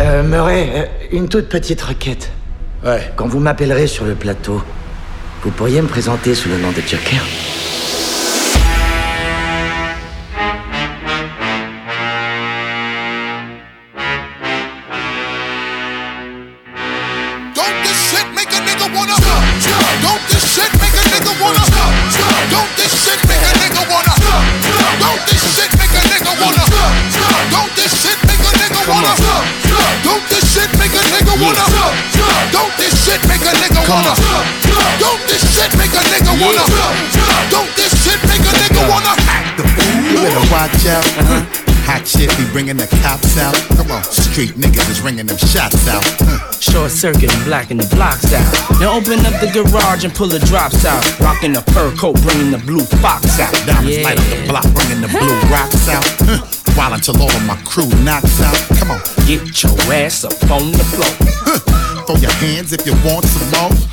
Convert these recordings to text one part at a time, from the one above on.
Euh, Murray, euh, une toute petite requête. Ouais. Quand vous m'appellerez sur le plateau, vous pourriez me présenter sous le nom de Joker street niggas is ringing them shots out. Short circuit and blacking the blocks out. Now open up the garage and pull the drops out. Rocking the fur coat, bringing the blue fox out. Diamonds light up the block, bringing the blue rocks out. While until all of my crew knocks out. Come on, Get your ass up on the floor. throw your hands if you want some more.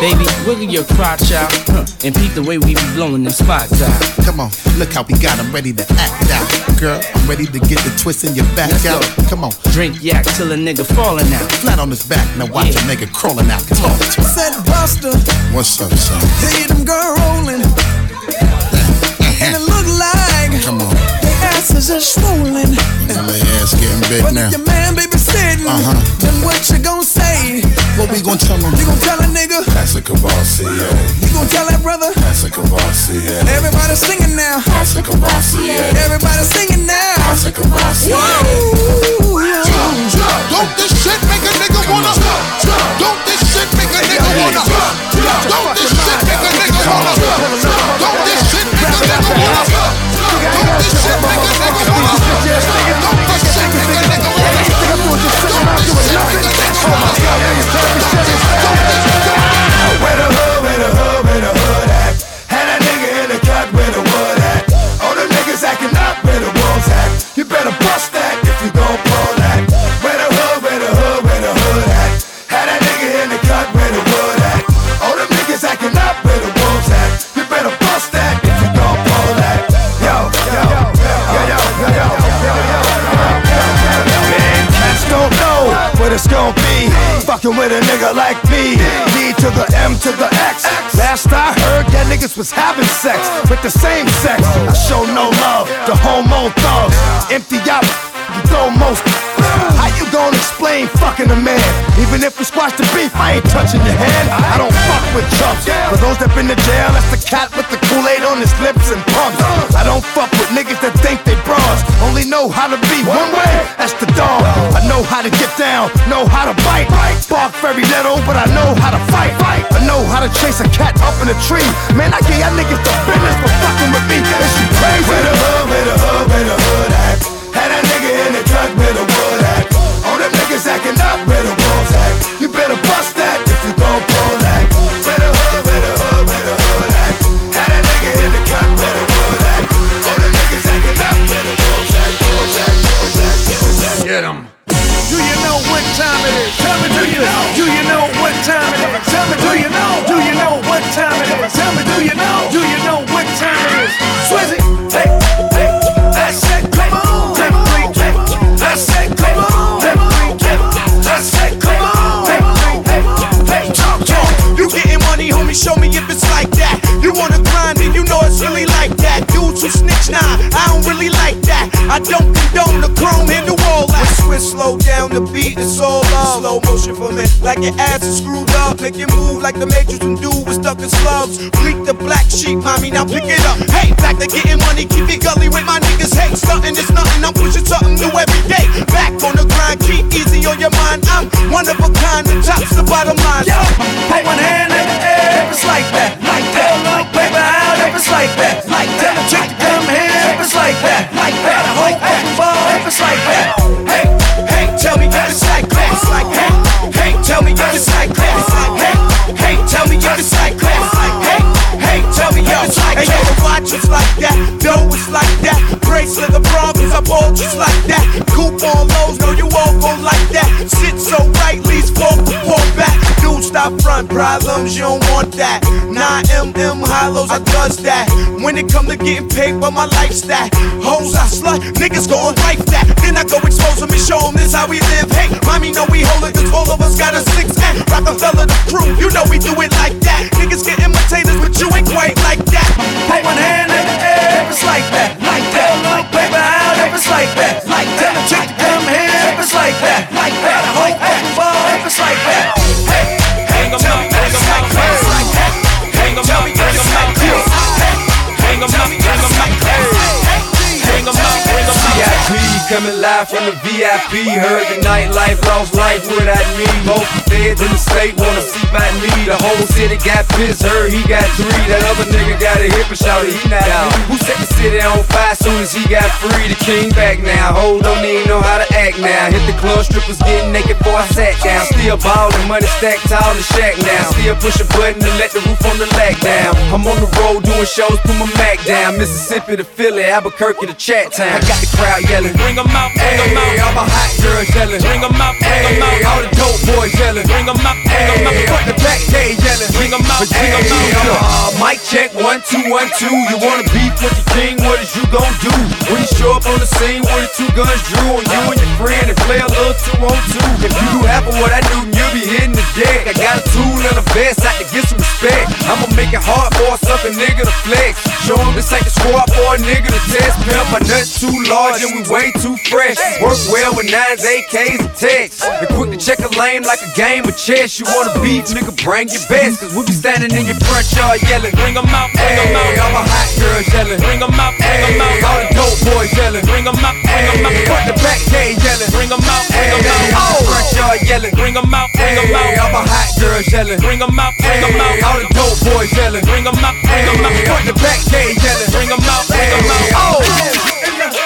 Baby, wiggle your crotch out. Huh. And peep the way we be blowing them spots out. Come on, look how we got got 'em ready to act out. Girl, I'm ready to get the twist in your back Let's out. go. Come on, Drink yak till a nigga falling out. flat on his back, now watch Yeah. a nigga crawling out. Come on, Said Busta, what's up, son? see them girl rolling, uh-huh. and it look like Come on, their asses are swollen. and the ass getting big But now. if your man baby sitting, Uh-huh. then what you gon' say? What we gonna tell him? You gon' tell a nigga? That's a Courvoisier. You gon' tell that brother? That's a Courvoisier. Everybody singing now. That's a Courvoisier. Everybody singing now. That's a Courvoisier. Woo, yeah. Don't this shit make a nigga wanna? Don't this shit make a nigga wanna? Don't this shit make a nigga wanna? Don't this shit make a nigga wanna? I'm doing, just sitting doing nothing. Oh my god, are you serious? Don't it's gon' be. Fucking with a nigga like me. D to the M to the X. Last I heard, that niggas was having sex with the same sex. I show no love to homo thugs. Empty out, you throw most. How you gonna explain fucking a man? Even if we squash the beef, I ain't touching your hand. I don't fuck with chumps. For those that been to jail, that's the cat with the Kool-Aid on his lips and pumps. I don't fuck with niggas that think they bras. Only know how to be one way, to get down, know how to bite. Bark very little, but I know how to fight. I know how to chase a cat up in a tree. Man, I give y'all niggas the business for fucking with me. Is you crazy? Where the hood, where the hood, where the hood at? Had that nigga in the truck where the wood at. All them niggas acting up where the like your ass is screwed up. Make it move like the Matrix and do was stuck in slugs. Bleak the black sheep, mommy, now pick it up. Hey, back to getting money, keep it gully with my niggas. Hey, stunting is nothing, I'm pushing something new every day. Back on the grind, keep easy on your mind. I'm one of a kind, the top's the bottom line. Yo, When it come to getting paid for my lifestyle, hoes I slut, niggas gon' wife that. Then I go expose them and show them this how we live. Hey, mommy, know we hold it cause all of us got a six pack. Rockefeller the crew, you know we do it like live from the VIP. Heard the nightlife, lost life without me. Most feds in the state wanna see by me. The whole city got pissed, heard he got three. That other nigga got a hip and shouted he not out. Who set the city on fire soon as he got free? The king back now. Hold don't even know how to act now. Hit the club, strippers getting naked before I sat down. Still ballin', money stacked tall the shack now. Still push a button to let the roof on the lag down. I'm on the road doing shows, put my Mac down. Mississippi to Philly, Albuquerque to Chat Town. I got the crowd yelling. Bring 'em out, bring 'em Hey, out. all my hot girls yelling. Bring 'em out, bring 'em Hey, out. all the dope boys yelling. Bring 'em out, bring 'em Hey, out. front the back gate yelling. Bring 'em out, bring 'em Hey, out. uh, mic check one two one two. You wanna beef with the king? What is you gon' do when you show up on the scene with the two guns drew on you and your friend and play a little two on two? If you do half of what I do, you'll be hitting the deck. I got a tool and a vest out to get some respect. I'ma make it hard for a sucker nigga to flex. Show 'em this ain't the squad for a nigga to test. Pimp, my nuts too large and we way too fresh. Work well with nines, AKs, and texts. And quick to check a lane like a game of chess. You wanna beef, nigga, bring your best. Cause we be standing in your front yard yelling. Bring 'em out, bring 'em Hey, all out. my hot girls yelling. Bring 'em out, bring 'em Hey, all the dope boys yelling. Bring 'em out, bring 'em Hey, out. front the back gate yelling. Bring 'em out, bring Hey, 'em out. the front yard yelling. Bring 'em out, bring 'em Hey, all out. my hot girls yelling. Bring 'em out, bring 'em Hey, all the dope boys yelling. Bring 'em out, bring 'em Hey, out. front the back gate yelling. Bring 'em out, bring 'em Hey, out. oh.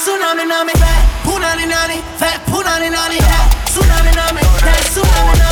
Tsunami nami, fat punani nani, fat punani nani, that tsunami nami, that tsunami nami,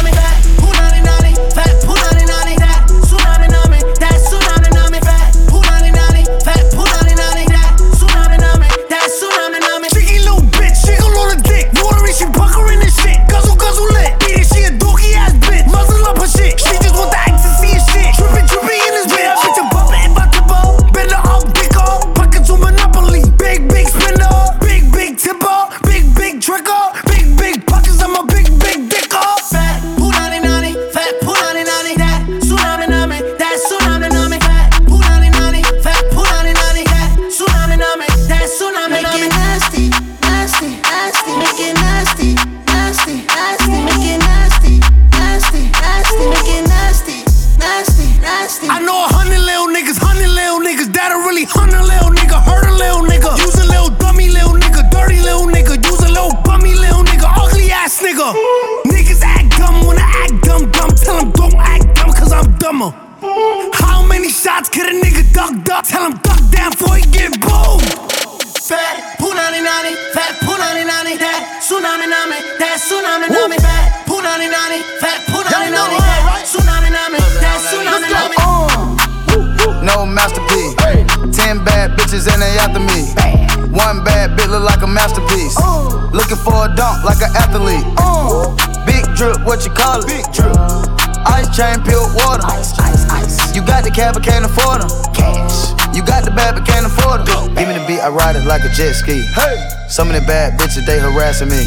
chain, pure water. Ice, ice, ice. You got the cab, but can't afford them. Cash. You got the bad, but can't afford them. Give me the beat, I ride it like a jet ski. Hey. Some of the bad bitches, they harassing me.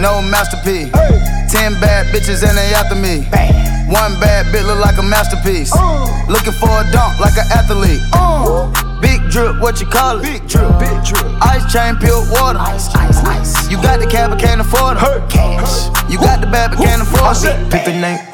No masterpiece. Ten bad bitches and they after me. One bad bitch look like a masterpiece. Uh. Looking for a dunk like an athlete. Uh. Big drip, what you call it? Big drip, big drip. Ice chain, pure water. Ice, ice, ice. You got the cab, but can't afford it. Cash. You got the bad, but can't afford it. Pick the name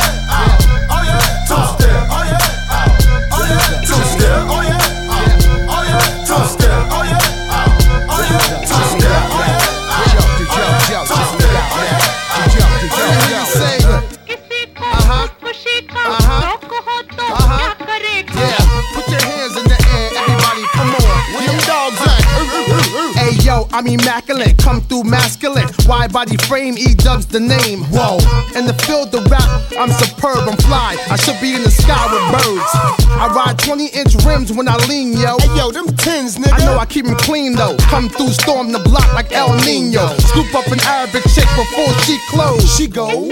I'm immaculate, come through masculine. Wide body frame, E dubs the name. Whoa, in the field of rap, I'm superb, I'm fly. I should be in the sky with birds. I ride 20 inch rims when I lean, yo. Hey yo, them tins, nigga. I know I keep them clean though. Come through, storm the block like El Nino. Scoop up an Arabic chick before she close. She goes.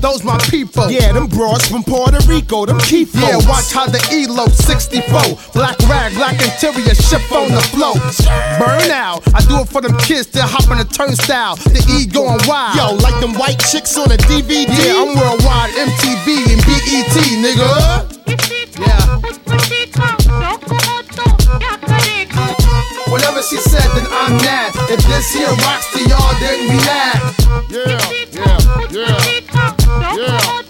Those my people. Yeah, them broads from Puerto Rico, them key Yeah, watch how the ELO 64. Black rag, black interior, ship on the flow. Burn out. I do for them kids that hop on the turnstile. The E going wild. Yo, like them white chicks on a DVD. Yeah, I'm worldwide, MTV and BET, nigga. Yeah. Whatever she said, then I'm mad. If this here rocks to y'all, then we mad. Yeah, yeah, yeah.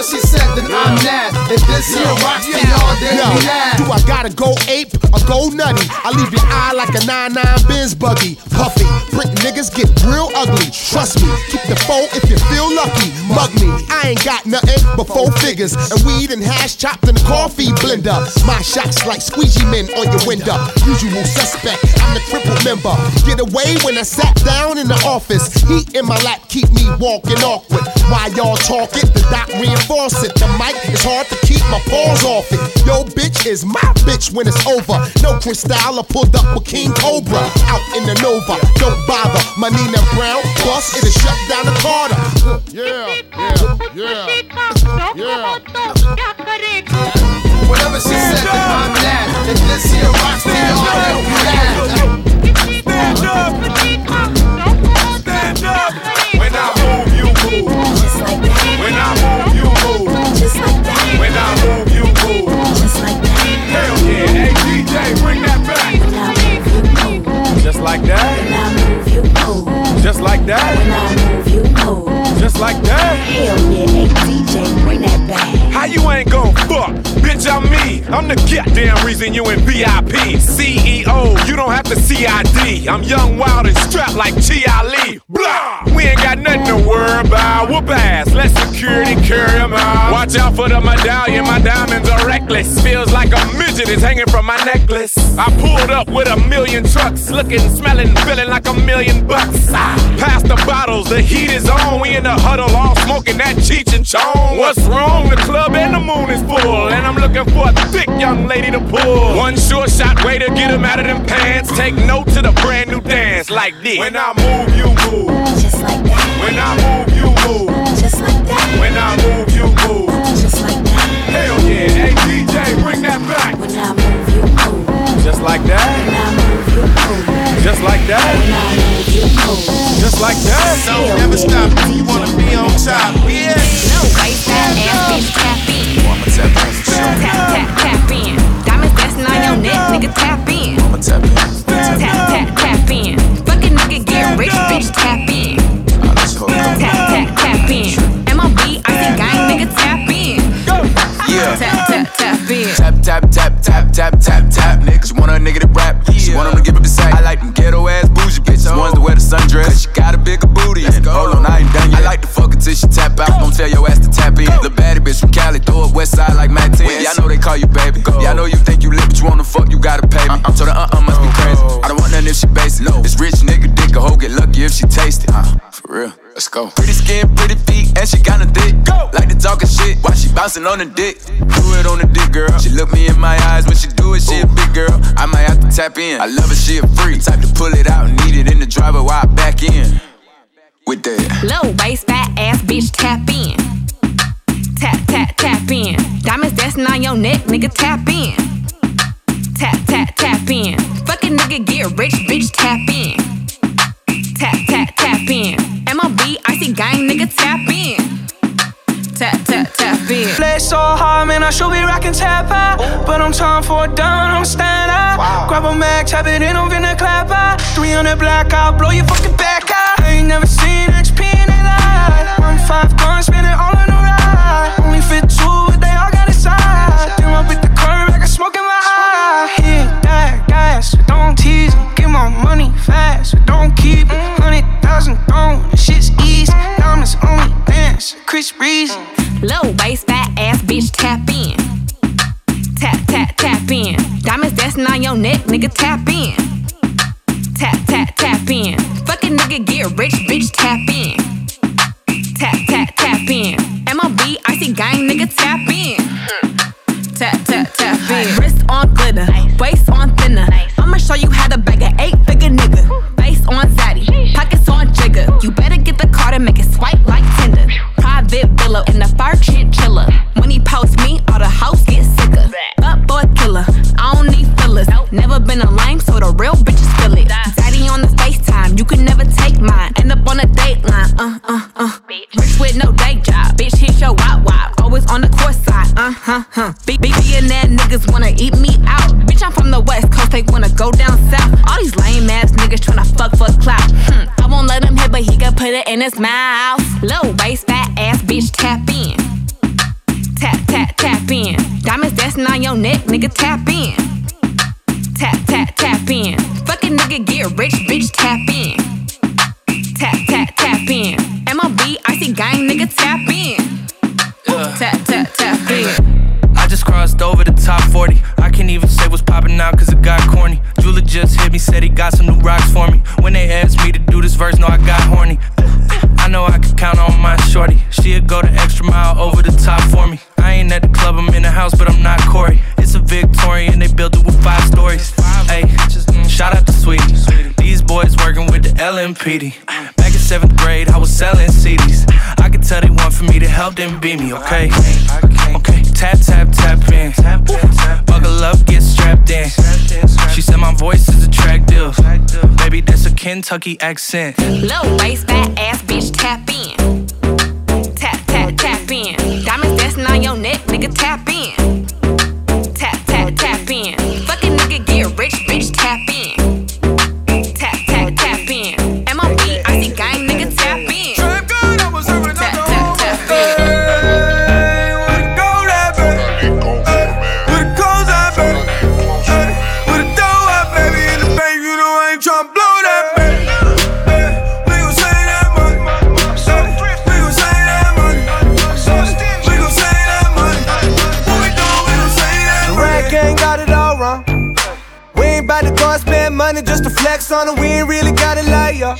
She said, then I'm mad. If this here rocks y'all, then Yo, do I gotta go ape or go nutty? I leave your eye like a 9-9 Benz buggy. Puffy, brick niggas get real ugly. Trust me, keep the foe if you feel lucky. Mug me, I ain't got nothing but four figures. And weed and hash chopped in a coffee blender. My shots like squeegee men on your window. Usual suspect, I'm the crippled member. Get away when I sat down in the office. Heat in my lap keep me walking awkward. While y'all talk it, the doc reinforce it. The mic is hard to keep my paws off it. Yo, bitch is my bitch when it's over. No crystal, I pulled up with King Cobra. Out in the Nova, don't bother. My Nina Brown bus, it'll shut down the Carter. Yeah, yeah, yeah, yeah. Whatever she said, I'm mad. If this here rocks to y'all, then we mad. Stand up. Just like that. Just like that. Just like that. Hell yeah, hey DJ, bring that back. How you ain't gon' fuck? Bitch, I'm me. I'm the goddamn reason you in VIP. CEO, you don't have to CID. I'm young, wild, and strapped like T.I. Lee. Blah! We ain't got nothing the world bow. Whoop ass, let security carry him out. Watch out for the medallion, my diamonds are reckless. Feels like a midget is hanging from my necklace. I pulled up with a million trucks, looking, smelling, feeling like a million bucks. Ah, pass the bottles, the heat is on. We in the huddle, all smoking that Cheech and Chong. What's wrong? The club and the moon is full, and I'm looking for a thick young lady to pull. One short shot way to get him out of them pants. Take note to the brand new dance like this. When I move, you move. Just like that. When I move, you move. Just like that. When I move, you move. Just like that. Hell yeah. Hey DJ, bring that back. When I move, you move. Just like that. When I move, you move. Just like that. When I move, you move. Just like that. So never stop if you wanna be on top. Yeah. No waste that ass bitch tap in. Tap in. Tap tap tap in. Diamonds dancing on your neck, nigga tap in. I'ma tap in. Tap tap tap in. Fucking nigga get rich, bitch tap in. Tap tap. Tap, tap, tap, tap, tap, tap. Niggas want a nigga to rap. She want him to give up the sack. I like them ghetto ass bougie bitches. Ones that wear the sundress. Cause she got a bigger booty. And hold on, I ain't done yet. I like to fuck her till she tap out. Don't tell your ass to tap in. The baddie bitch from Cali, throw up west side like Matt 10. Yeah, I know they call you baby. Yeah, I know you think you lit, but you wanna fuck, you gotta pay me. I'm so the uh uh must be crazy. I don't want nothing if she basic. It's rich nigga dick, a hoe get lucky if she taste it. Uh, real. Let's go. Pretty skin, pretty feet, and she kinda thick. Go. Like to talking shit while she bouncing on the dick. Do it on the dick, girl. She look me in my eyes when she do it. She a big girl. I might have to tap in. I love her, she a free. Type to pull it out need it in the driver while I back in. With that. Low waist, fat ass bitch tap in. Tap tap tap in. Diamonds dancing on your neck, nigga tap in. Tap tap tap in. Fucking nigga get rich, bitch tap in. Tap tap tap in. MLB, I see gang nigga tap in. Tap tap tap in. Play so hard, man, I should be rocking tap out. But I'm time for a down, I'm stand out. Grab a mag, tap it in, I'm finna clap out. 300 black I'll blow your fucking back out. I ain't never seen XP in their life. One five guns, spin it all money fast, so don't keep it. Mm. Hundred thousand gone, shit's easy. Mm. Diamonds only dance, Chris Breezy. Low waist, fat ass bitch tap in. Tap tap tap in. Diamonds dancing on your neck, nigga tap in. Tap tap tap in. Fucking nigga get rich, Kentucky accent. Low waist, fat ass bitch, tap in. On. We ain't really gotta lie, yo.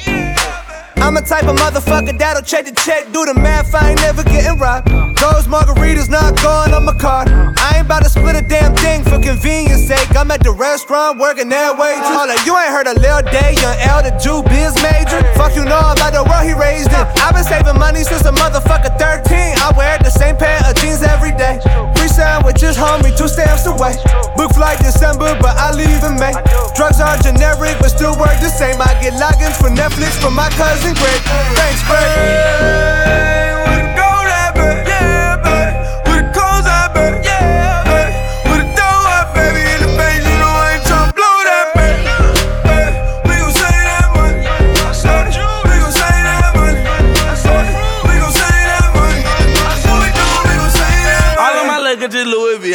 I'm a type of motherfucker that'll check the check, do the math, I ain't never getting robbed. Those margaritas not going on my card. I ain't about to split a damn thing for convenience sake. I'm at the restaurant working that way. Hold up, you ain't heard a Lil Day, young L, the Jew biz major. Fuck you know about the world he raised in. I've been saving money since a motherfucker 13. I wear the same pair of jeans every day. Sandwiches, homie, two stamps away. Book flight December, but I leave in May. Drugs are generic, but still work the same. I get logins for Netflix from my cousin Greg. Thanks, Greg.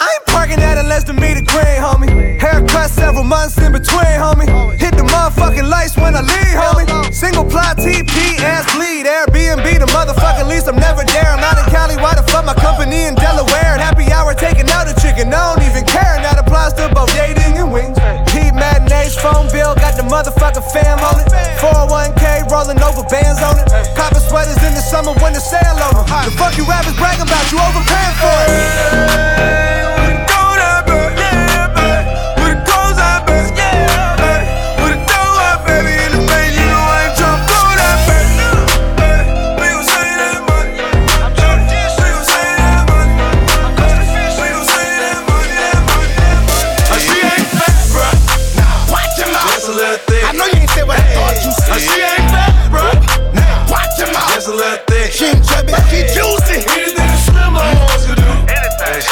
I ain't parking at a less than meter green, homie. Haircut several months in between, homie. Hit the motherfucking lights when I leave, homie. Single ply TP, ass bleed. Airbnb, the motherfucking lease. I'm never there. I'm out in Cali. Why the fuck my company in Delaware? And happy hour taking out a chicken. I don't even care. And that applies to both dating and wings. Heat matinees, phone bill, got the motherfucking fam on it. 401k, rolling over bands on it. Copper sweaters in the summer when the sale over. The fuck you rappers bragging about? You overpaying for it.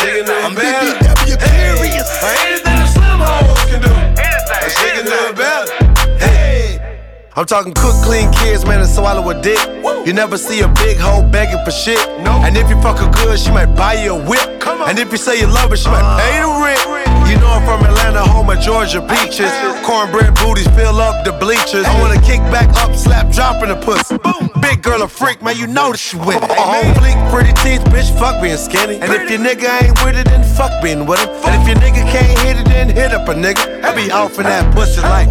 Anything. I'm talking cook, clean kids, man, and swallow a dick. You never see a big hoe begging for shit. And if you fuck her good, she might buy you a whip. And if you say you love her, she might pay the rent. Uh. You know I'm from Atlanta, home of Georgia beaches. Cornbread booties fill up the bleachers. I wanna kick back up, slap, drop in the pussy. Big girl a freak, man, you know that she with it. Oh, oh, oh. On fleek, pretty teeth, bitch, fuck being skinny. And if your nigga ain't with it, then fuck being with him. And if your nigga can't hit it, then hit up a nigga. I be off in that pussy like.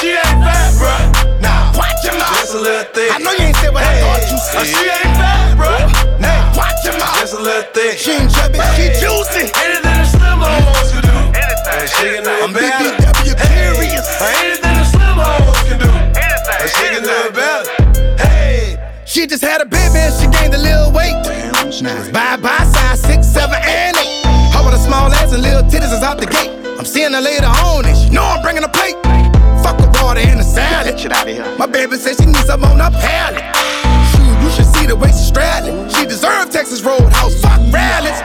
She ain't fat, bro. Now, watch your mouth. Just a little thick. I know you ain't said what I thought you said. Oh, she ain't fat, bro. Now, watch your mouth. Just a little thick. She ain't chubby, she juicy. Anything a slim hoes can do. Anything. She can do I'm it better. BBW curious. Anything a slim hoes can do. Anything. She can do it better. Hey, she just had a baby and she gained a little weight. Now it's bye bye size six, seven, and eight. Her with a small ass and little titties is out the gate. I'm seeing her later on and she know I'm bringing a plate. Salad. Get out of here. My baby says she needs some on her palate. Shoot, you should see the way she's straddling. She deserved Texas Roadhouse. Fuck rallies.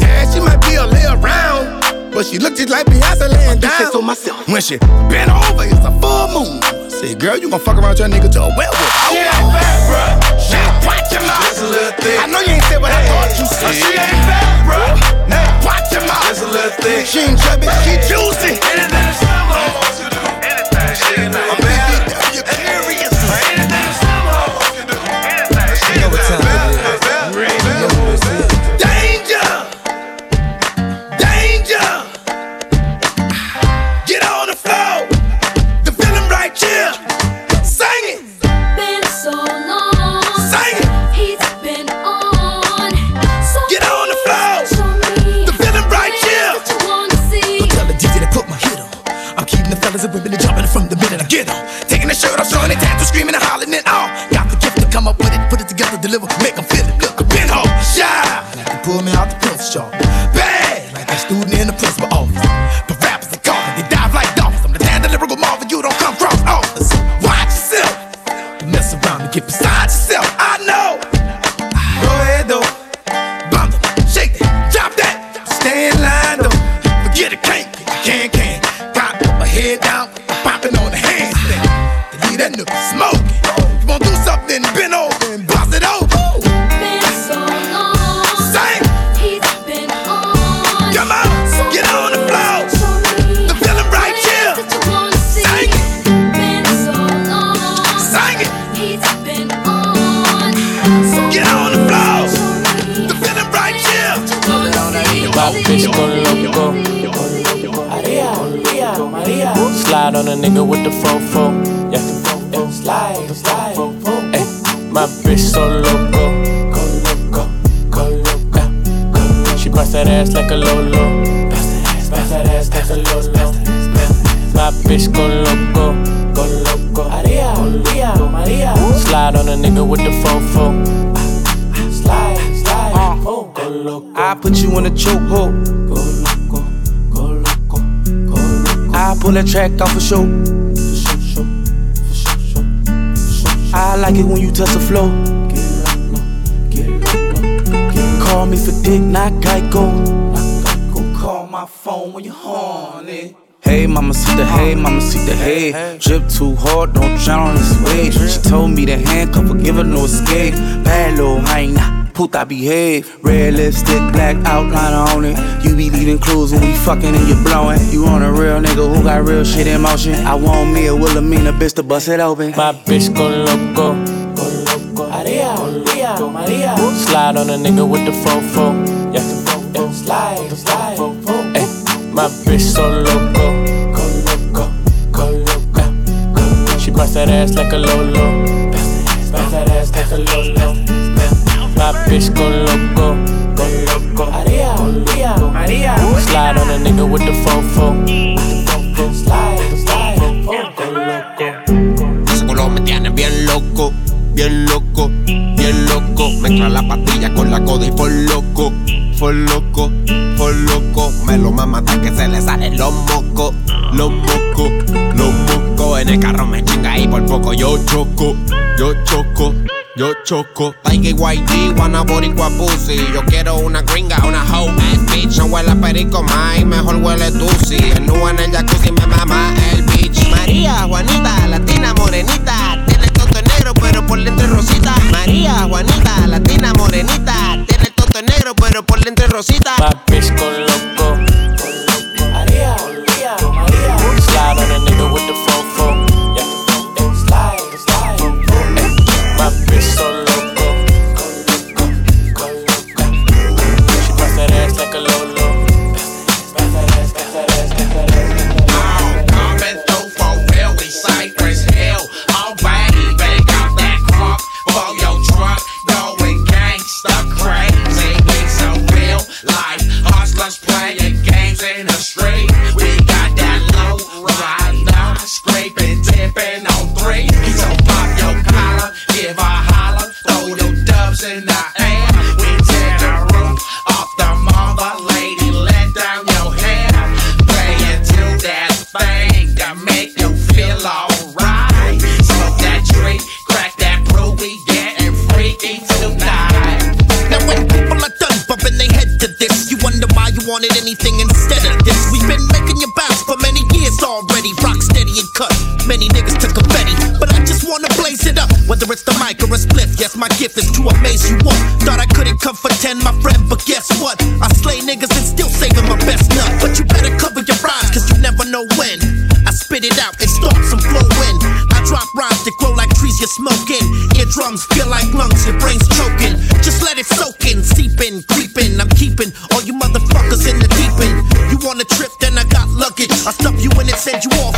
Yeah, she might be a little around. but she looked just like Beyonce laying down. say so myself. When she bent over, it's a full moon. I said, girl, you gon' fuck around your nigga to a werewolf. Oh, oh. She ain't fat, bro. Shit, watch your mouth. Just a little thick. I know you ain't said what I thought you said. She ain't fat, bro. Now, watch your mouth. Just a little thick. She ain't chubby, she juicy. Anything Anything. She deliver, make them feel it. Look, a pinhole, shy. Like they pull me out the pencil sharp. Track off a show. I like it when you touch the floor. Call me for dick, not Geico. Call my phone when you're horny. Hey, mama, see the hey, mama, see the hey. Drip too hard, don't drown on this wave. She told me to handcuff her, give her no escape. Bad little hyena, puta behave. Red lipstick, black outliner on it. You be leaving clues when we fucking and you blowing. You on a real nigga who got real shit in motion. I want me a Wilhelmina bitch to bust it open. My bitch go loco. Maria, Maria, Maria. Slide on a nigga with the fofo. Yeah, yeah. slide, slide. Ay, my bitch so loco. Go loco, go loco. She bust that ass like a lolo. Bust that ass like a lolo. My bitch go loco, go loco. Maria, Maria, Maria. Slide on a nigga with the fofo. Slide, slide. Loco. Ese culo me tiene bien loco, bien loco, bien loco. Mezcla la pastilla con la coda y por loco, por loco, por loco. Me lo mama hasta que se le salen los mocos, los mocos, los mocos. En el carro me chinga y por poco yo choco, yo choco. Yo choco, Tiger YG, wanna boricua pussy Yo quiero una gringa, una hoe ass bitch. No huele a perico más, mejor huele tusi El nu en el jacuzzi me mama el bitch María, Juanita, latina, morenita. Tiene el toto negro pero por dentro es rosita. María, Juanita, latina, morenita. Tiene el toto negro pero por dentro es rosita. My bitch go loco. Yes, my gift is to amaze you all. Thought I couldn't come for ten, my friend, but guess what? I slay niggas and still saving my best nut. But you better cover your rhymes, cause you never know when. I spit it out and start some flow in. I drop rhymes that grow like trees you're smoking. Eardrums feel like lungs, your brain's choking. Just let it soak in, seep in, creep in. I'm keeping all you motherfuckers in the deep end. You want a trip, then I got luggage. I stuff you in and send you off,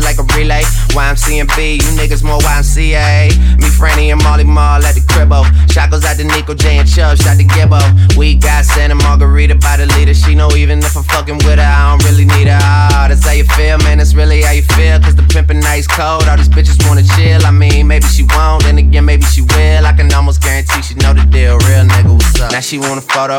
it like a relay. YMCMB, you niggas more YMCA. Me, Franny, and Mally Mall at the cribbo. Shot goes out to Nico J and Chubb, shot to Gibbo. We got Santa Margherita by the leader. She know even if I'm fucking with her, I don't really need her. Ah, that's how you feel, man. That's really how you feel. Cause the pimpin' nice cold. All these bitches wanna chill. I mean, maybe she won't, then again, maybe she will. I can almost guarantee she know the deal. Real nigga, what's up? Now she want a photo.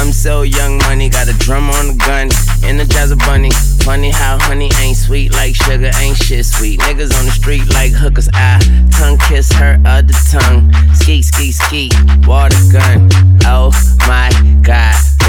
I'm so young money, got a drum on the gun, energize a bunny. Funny how honey ain't sweet like sugar, ain't shit sweet. Niggas on the street like hookers, I tongue kiss her other tongue. Ski, ski, ski, water gun. Oh my god,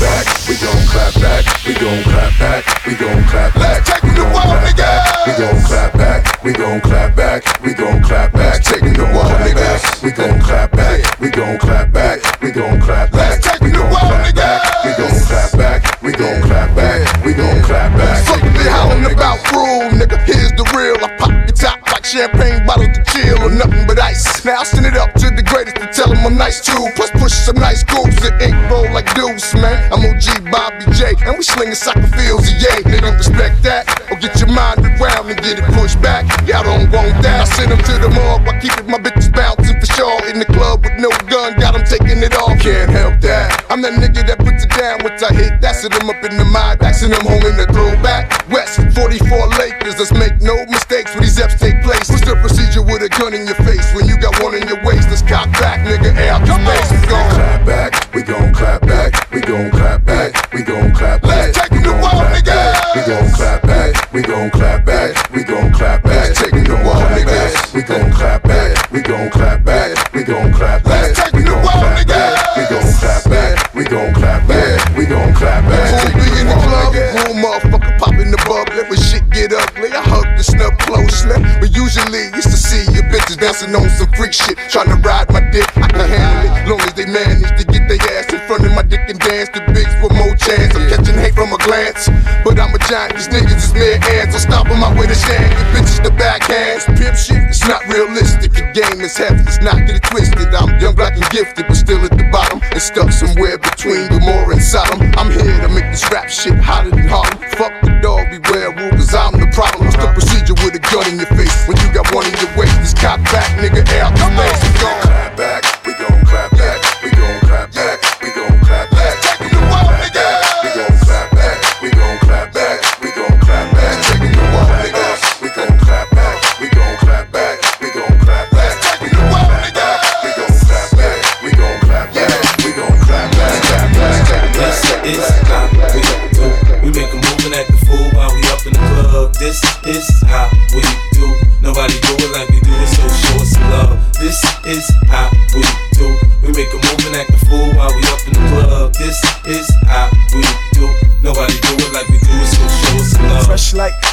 Back, we gon' clap back, we gon' clap back, we gon' clap back. Let's take it to war, nigga. We gon' clap back, we gon' clap back, we gon' clap back. Take it to war, niggas. We gon' clap back, we gon' clap back, we gon' clap back. Let's take We it to clap back, we gon' clap back, we gon' clap back, we gon' clap back. Fuck they hollering about rule, nigga. Here's the real. I pop your top like champagne bottles to chill or nothing but ice. Now I send it up to the greatest them I'm nice too. Plus push some nice grooves that ink roll like deuce, man. I'm OG Bobby J, and we slinging soccer fields, yeah. They don't respect that, or get your mind around and get it pushed back. Y'all don't want that. I send them to the morgue while keeping my bitches bouncing for sure. In the club with no gun, got them taking it off. Can't help that. I'm that nigga that puts it down once I hit. That's it, I'm up in the mind, backing them home in the throwback. West 44 Lakers, let's make no mistakes when these F's take place. What's the procedure with a gun in your face when you got one in your waist? Let's cock back, nigga, air out the space. We gon' clap back, we gon' clap back, we gon' clap back, we gon' clap back. Let's take it to war, nigga. We gon' clap back, we gon' clap back, we gon' clap back. Let's take it to war, niggas. We gon' clap back, we gon' clap back, we gon' clap back. Let's take it to war, niggas. We gon' clap back, we gon' clap back, we gon' clap back. Who be in the club? Cool motherfucker pop in the bubble. When shit get ugly, I hug the snub closely. But usually used to see your bitches dancing on some freak shit, trying to ride my dick. I can handle it, long as they manage to get their ass in front of my dick and dance to big with more chance I'm catching hate from a glance. But I'm a giant, these niggas is mere ants. I'm stopping my way to shame. You bitches the backhands. Pimp shit, it's not realistic. The game is heavy, let's not get it twisted. I'm young, black, and gifted, but still at the bottom. And stuck somewhere between Gomorrah and Sodom. I'm here to make this rap shit hotter than Harlem. Fuck the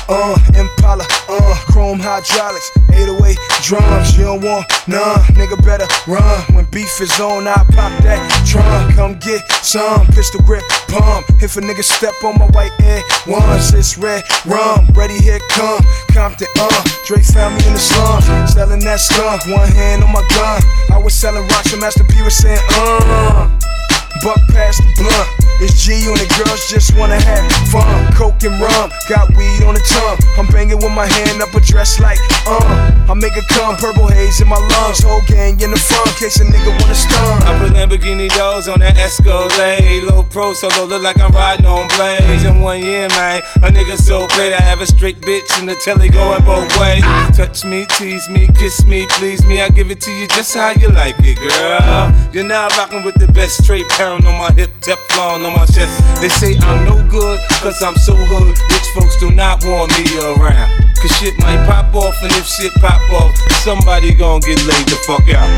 uh, Impala, uh, chrome hydraulics, 808 drums. You don't want none, nigga better run. When beef is on, I pop that trunk. Come get some pistol grip pump. If a nigga step on my white air once, it's red rum. Ready, here come Compton, uh. Drake found me in the slum, selling that skunk. One hand on my gun. I was selling rocks, and Master P was saying, uh. Buck past the blunt. It's G and the girls just wanna have fun. Coke and rum, got weed on the tongue. I'm banging with my hand up a dress like, uh. I make it come, purple haze in my lungs. Whole gang in the front, case a nigga wanna stun. I put Lamborghini doors on that Escalade. Low pro solo, look like I'm riding on blades. In one year, man, a nigga so great. I have a straight bitch in the telly going both ways. Touch me, tease me, kiss me, please me. I give it to you just how you like it, girl. You're now rocking with the best straight pound on my hip, Teflon on my chest. They say I'm no good, cause I'm so hood. Folks do not want me around. Cause shit might pop off, and if shit pop off, somebody gon' get laid the fuck out.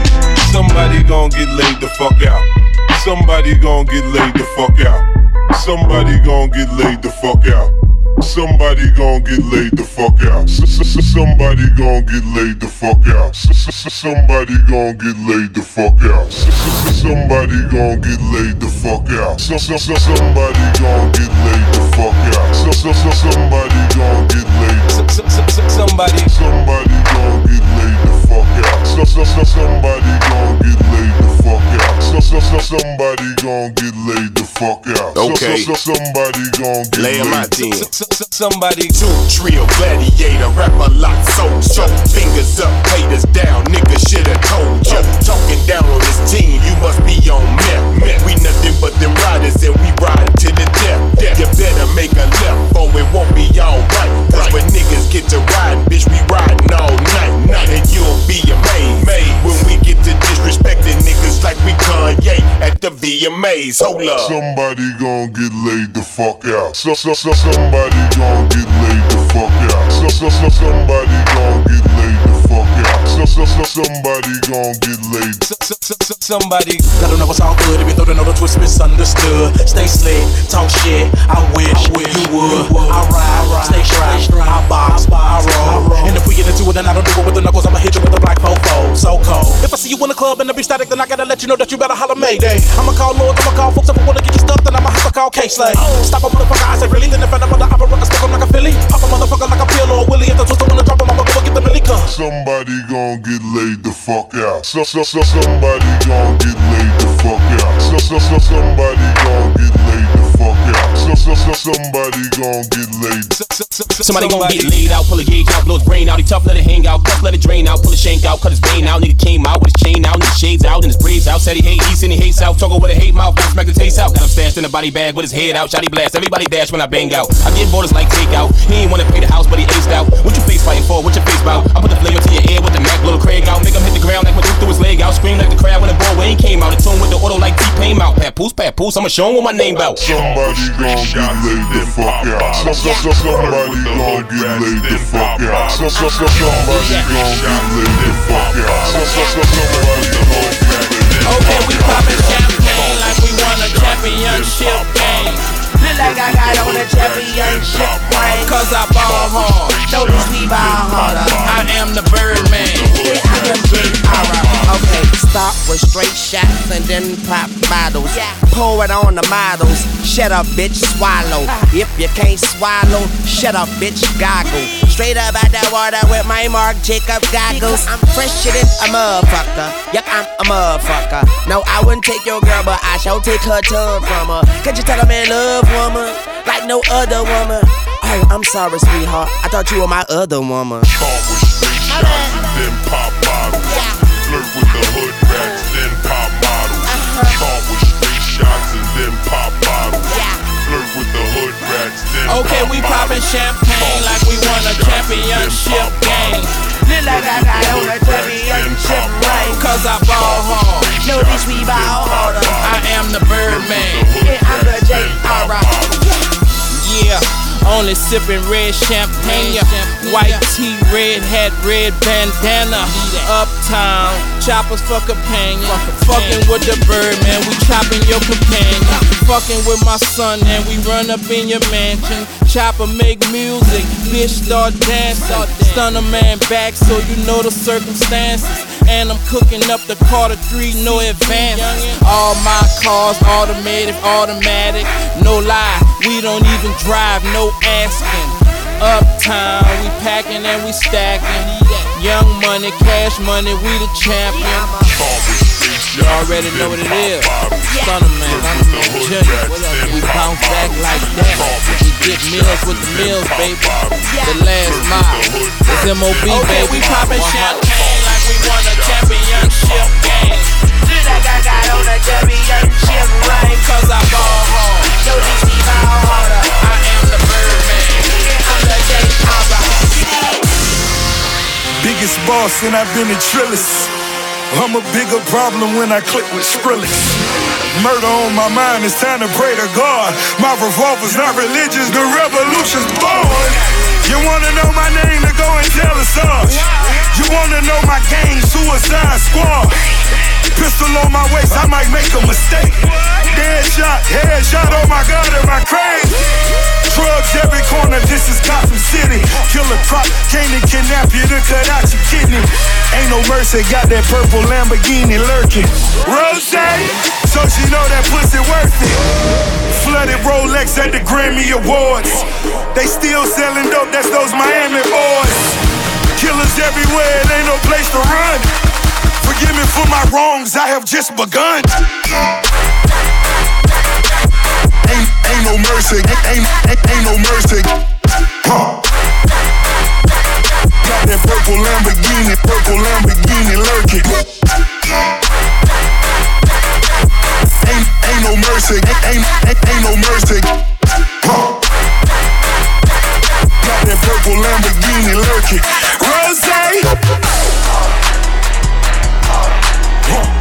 Somebody gon' get laid the fuck out. Somebody gon' get laid the fuck out. Somebody gon' get laid the fuck out. Somebody gon' get laid the fuck out. Somebody gon' get laid the fuck out. Somebody gon' get laid the fuck out. Somebody gon' get laid the fuck out. S- s- s- Somebody gon' get laid the fuck out. S- s- s- Somebody gon' get laid. So, so, so, Somebody. Somebody gon' get laid the fuck out. S- s- s- Somebody gon' get laid the fuck out. S- s- s- Somebody gon' get laid the fuck out. S- Okay. s- s- Somebody gon' get Lay 'em laid. out then. Somebody two trill gladiator rapper lot soul show fingers up haters down nigga shoulda told ya talking down on this team you must be on meth we nothing but them riders and we ride to the death you better make a left or it won't be alright cause when niggas get to riding bitch we riding all night and you'll be amazed when we get to disrespecting niggas like we Kanye at the VMAs hold up Somebody gon' get laid the fuck out. So, so, so, somebody gon' get laid the fuck out. So, so, so, somebody gon' get laid the fuck out. So, so, so, somebody gon' get laid. Somebody. I don't know what's all good, even though they know the twist misunderstood. Stay slick, talk shit. I wish you would. I ride, stay strapped. I box, I roll. And if we get into it, then I don't do it with the knuckles. I'ma hit you with the black fofo. So cold. If I see you in the club and the be static, then I gotta let you know that you better holler Mayday. I'ma call Lord, I'ma call folks if I wanna get you stuck, then I'ma have to call Kay Slay. Oh. Stop a motherfucker, I said really, then if I never the opera, I stick 'em like a Philly. Pop a motherfucker like a pill or a Willie. If the twister wanna drop 'em, I'ma go get the Millie gun. Somebody gon' get laid the fuck out. So, so, so, somebody gon' get laid the fuck out. So, so, so, somebody gon' get laid the fuck out. So, so, so, somebody gon' get laid. Somebody gon' get laid out, pull a gauge out, blow his brain out. He tough, let it hang out, tough, let it drain out, pull his shank out, cut his vein out. Nigga came out with his chain out, and his shades out, and his braids out. Said he hate east and he hates south. Talking with a hate mouth, smack the taste out. Got him stashed in a body bag with his head out. Shotty blast, everybody dash when I bang out. I get borders like takeout. He ain't wanna pay the house, but he aced out. What you face fighting for? What your face bout? I put the flavor to your ear with the Mac, blow the Craig out. Make him hit the ground like when he threw his leg out. Scream like the crowd when the ball Wayne came out. It tune with the auto like T-Pain out. Papoose, papoose, I'ma show him what my name bout. Somebody gon' get laid the fuck out. So, so, so, somebody gon' get laid the fuck out. So, so, so, somebody gon' get laid the fuck out. So, so, so, somebody gon' get laid Okay, we poppin' champagne like we won a championship game. Look like I got on a championship ring. Cause I ball hard. Notice we ball harder. I am the Birdman. Yeah, I am big. Alright, okay. start with straight shots and then pop bottles. Pour it on the models. Shut up, bitch, swallow. Ah. If you can't swallow, shut up, bitch, goggle. Straight up out that water with my Marc Jacob goggles. I'm fresher than a motherfucker. Yep, I'm a motherfucker. No, I wouldn't take your girl, but I shall take her tongue from her. Could you tell a man love woman like no other woman? Oh, I'm sorry, sweetheart. I thought you were my other woman. Start with straight shots and then pop bottles. Flirt with the hood rats, then pop models. Uh-huh. Start with straight shots and then pop bottles. Flirt with the hood rats, then Okay, pop we poppin' champagne like we won a championship game. Look like I got on a championship ring. Cause I ball hard. No, bitch, we ball harder. I am the Birdman. Yeah, I'm the J.R. Yeah, only sipping red champagne. White tee, red hat, red bandana. Uptown, choppers for companion. Fucking with the bird, man, we chopping your companion. Fucking with my son, and we run up in your mansion. Chopper make music, bitch start dancing. Stun a man back so you know the circumstances. And I'm cooking up the Carter 3, no advance. All my cars automated, automatic. No lie, we don't even drive, no asking. Uptown, we packing and we stacking. Young money, cash money, we the champion. You already know what it is. Son of man, I'm the Junior. We bounce back like that. We get meals with the meals, baby. The last mile. It's MOB, baby. Okay, we poppin' champagne like we won a championship game. Look like I got on a championship ring. Cause I ball hard. Bitch, we ball harder. I am the Biggest boss and I've been a trillist. I'm a bigger problem when I click with Skrillex. Murder on my mind, it's time to pray to God. My revolver's not religious, the revolution's born. You wanna know my name to go and tell us. You wanna know my gang, Suicide Squad. Pistol on my waist, I might make a mistake. Dead shot, head shot, oh my god, am I crazy? Drugs every corner, this is Gotham City. Killer prop, came to kidnap you to cut out your kidney. Ain't no mercy, got that purple Lamborghini lurking. Rose, so she know that pussy worth it. Flooded Rolex at the Grammy Awards. They still selling dope, that's those Miami boys. Killers everywhere, it ain't no place to run. Forgive me for my wrongs, I have just begun. Ain't, ain't no mercy, ain't, ain't, ain't no mercy. Huh. Got that purple Lamborghini, purple Lamborghini lurking. Ain't, ain't no mercy, ain't, ain't, ain't no mercy. Huh. Got that purple Lamborghini lurking. Rose! Huh.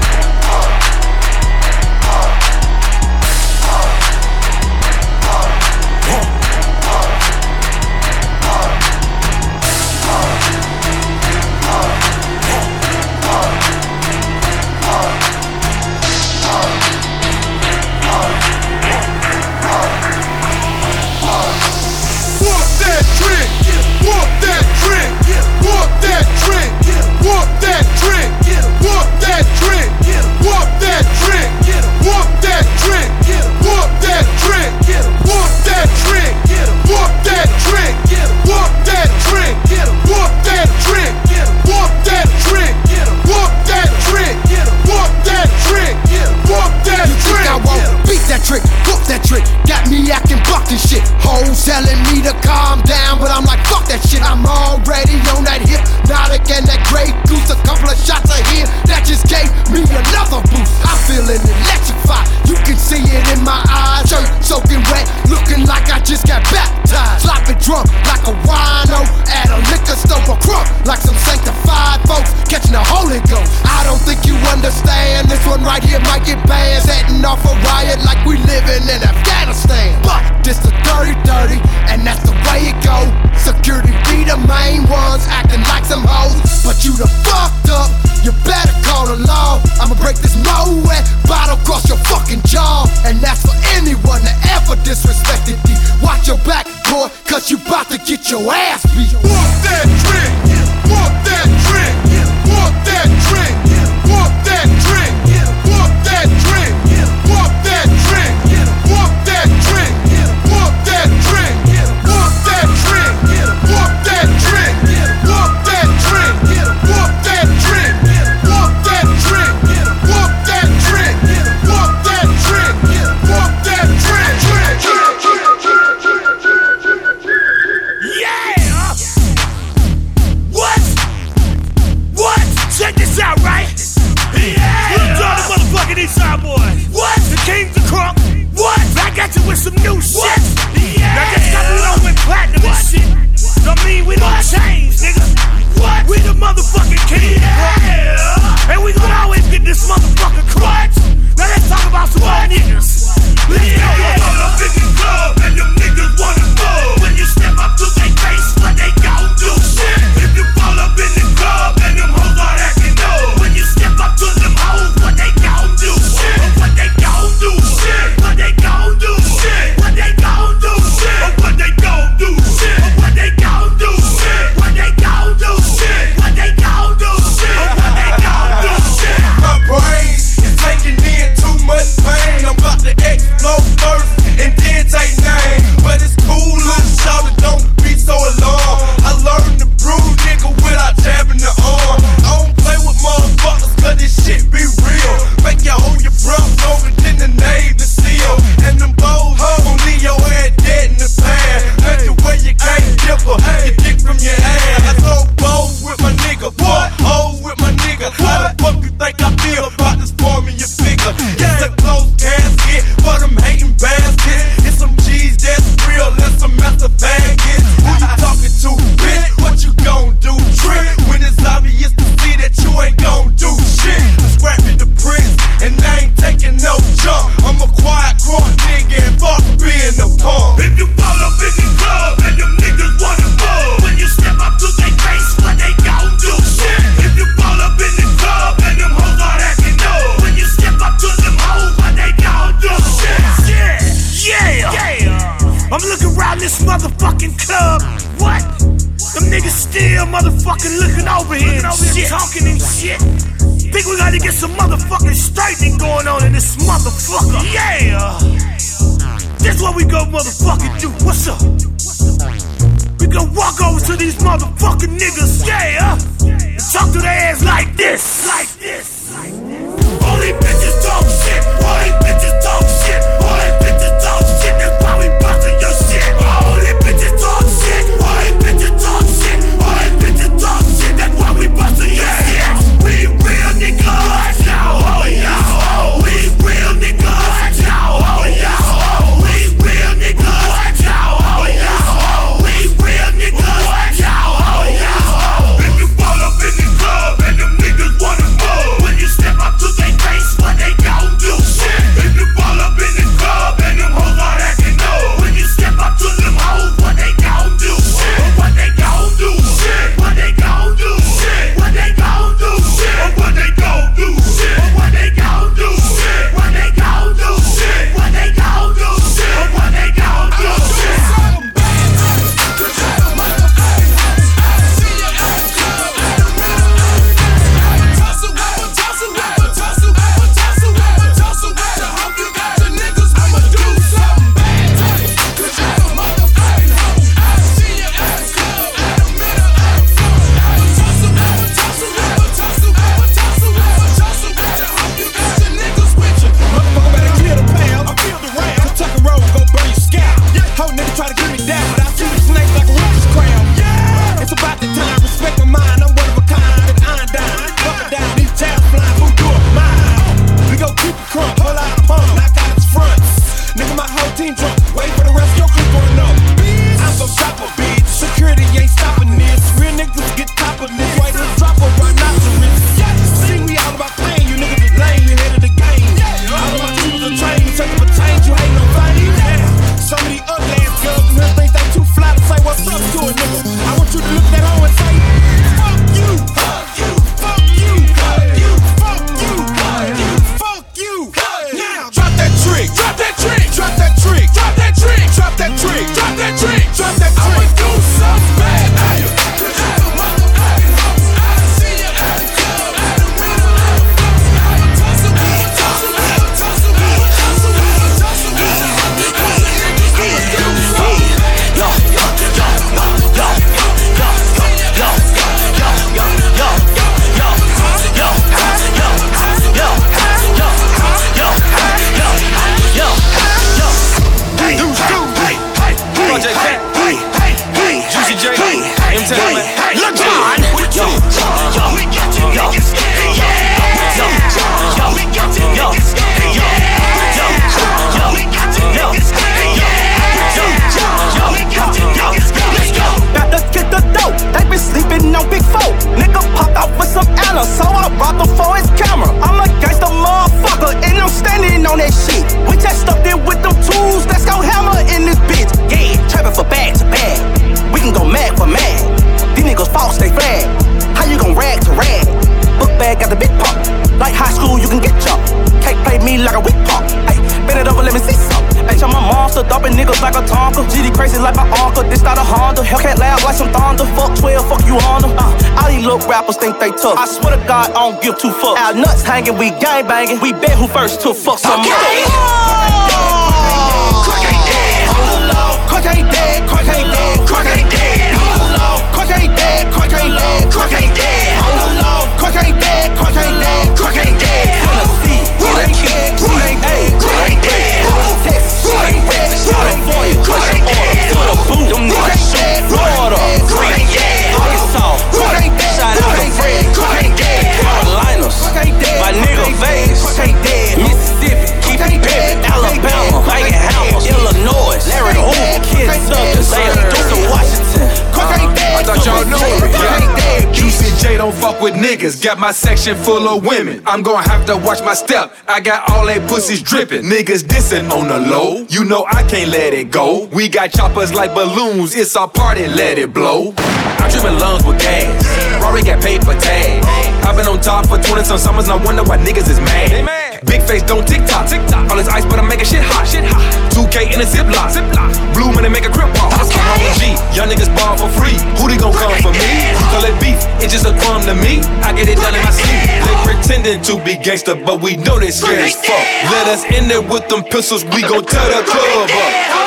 don't fuck with niggas. Got my section full of women. I'm gonna have to watch my step. I got all they pussies dripping. Niggas dissing on the low. You know I can't let it go. We got choppers like balloons. It's our party, let it blow. I'm dripping lungs with gas. Rory got paper tags. I've been on top for 20 some summers. I wonder why niggas is mad. Big face don't tick tock. Tick tock. All this ice, but I'm making shit hot. Shit hot. 2K in a ziplock. Ziplock. Blue money make a grip off. Okay. I'm a G. Young niggas ball for free. Who they gon' come for me? Call it beef. It's just a crumb to me. I get it done in my sleep. They pretending to be gangster, but we know they scared as fuck. Let us in there with them pistols. We gon' tear the club up.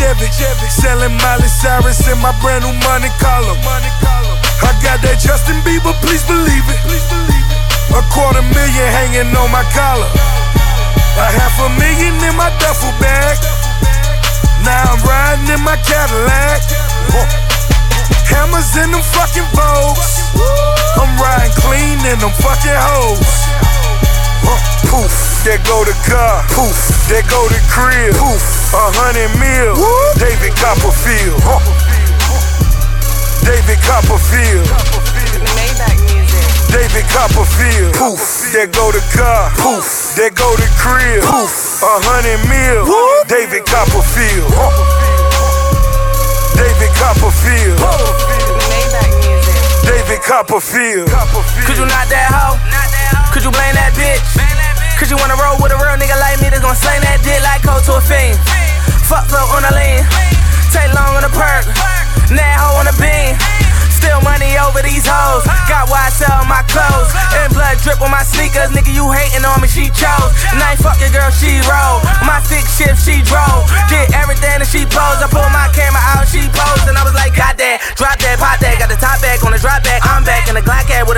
In Chevy. Selling Miley Cyrus in my brand new money collar. I got that Justin Bieber, please believe it. A quarter million hanging on my collar. A half a million in my duffel bag. Now I'm riding in my Cadillac. Hammers in them fucking Vogues. I'm riding clean in them fucking hoes. Huh, Poof, there go the car. Poof, there go the crib. Poof, a hundred mil. David Copperfield. Huh. David Copperfield. David Copperfield. Poof, there go the car. Poof, there go the crib. Poof, a hundred mil. David Copperfield. Huh. David Copperfield. David Copperfield. Could you not that hoe? Could you blame that bitch? Could you wanna roll with a real nigga like me that's gonna slang that dick like cold to a fiend? Fuck up on the lean, take long on the perk, that hoe on the beam. Still money over these hoes. Got why I sell my clothes. And blood drip on my sneakers. Nigga, you hating on me, she chose. I fuck your girl, she roll. My six shift, she drove. Did everything that she posed. I pulled my camera out, she posed. And I was like, got that. Drop that, pop that. Got the top back on the drop back. I'm back in the Glock hat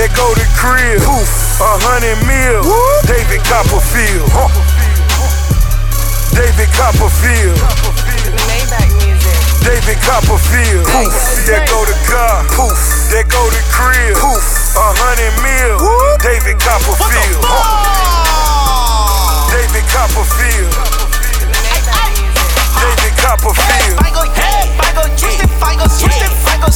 there go the crib. Poof, a hundred mil. David Copperfield. Huh. David Copperfield. David Copperfield. Poof, there go the car. Poof, there go the crib. Poof, a hundred mil. David Copperfield. Huh. David Copperfield. Copperfield. Figo, hey, Figo, Houston, Figo, Houston, Figo,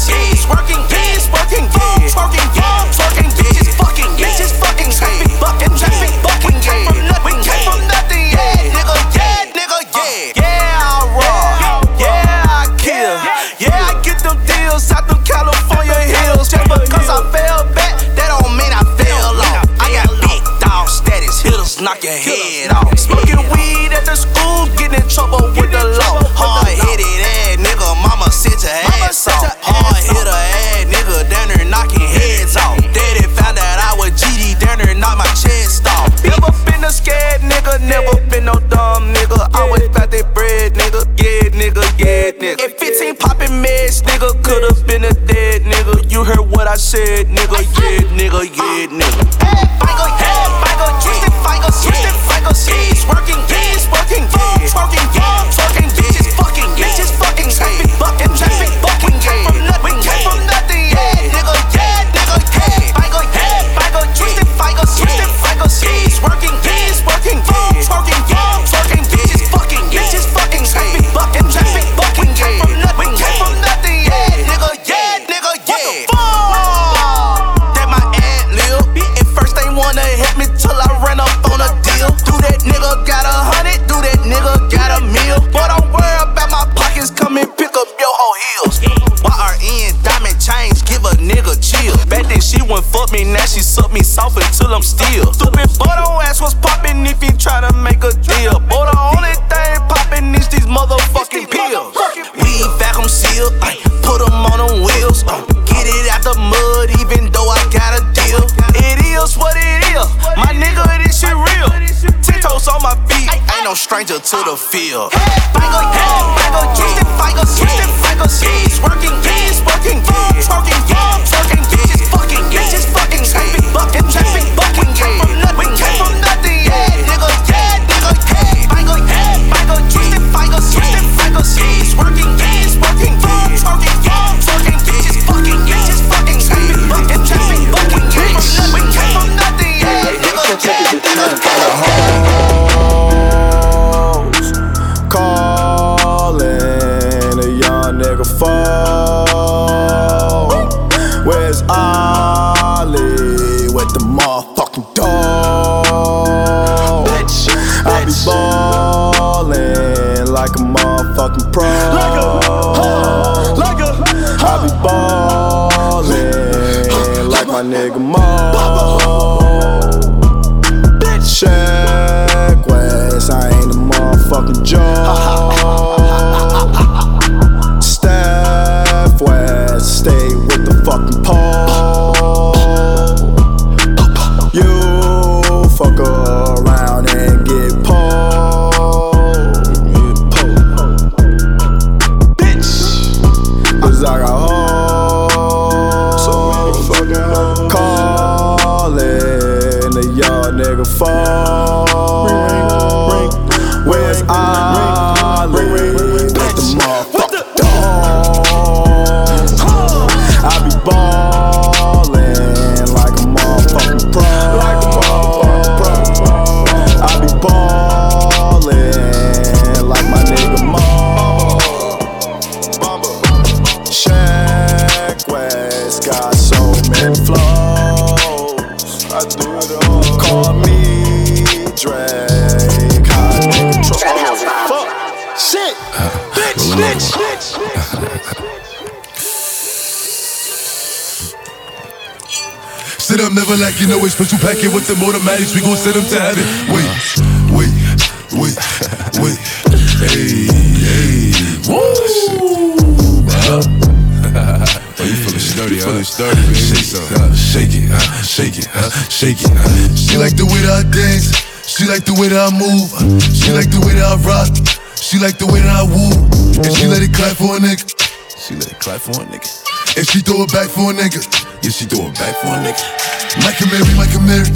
working, he's working, yeah, twerking, yeah, twerking, bitches fucking, bitches fucking, traffic bucking, traffic bucking, yeah. We came from nothing, yeah, nigga, yeah, nigga, yeah, yeah, I roll, yeah, I kill, yeah, I get them deals out them California hills, just because I fell back, that don't mean I fell off. I got big dog status, hitters knock your head off. Smoking weed at the school, getting in trouble with the law. That bread, nigga. Yeah, nigga, yeah, nigga. If 15 popping meds, nigga, could've been a dead nigga. You heard what I said, nigga. Yeah, nigga, yeah, nigga. To the field. Figo, yeah, Figo, twist it, Figo, twist it, Figo, never like you special packet with the automatics. We gon' send them to heaven. Wait, wait, wait, wait. Hey, hey. Woo! Oh, you feeling sturdy, huh? feeling sturdy, baby. Shake, uh, shake it, uh, shake it, uh, shake it. Uh. She like the way that I dance. She like the way that I move. She like the way that I rock. She like the way that I woo. And she let it clap for a nigga. She let it clap for a nigga. And she throw it back for a nigga. Yeah, she throw it back for a nigga. Michael Mary, Michael Mary.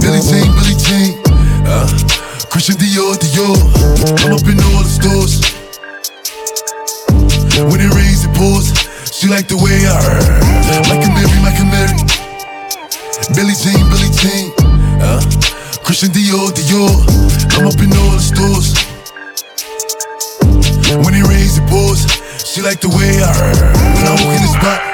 Billie Jean, Billie Jean. Uh, Christian Dior, Dior. I'm up in all the stores. When it rains, it pours. She like the way I. Michael Mary, Michael Mary. Billie Jean, Billie Jean. Uh, Christian Dior, Dior. I'm up in all the stores. When it rains, it pours. She like the way I heard. When I walk in the spot,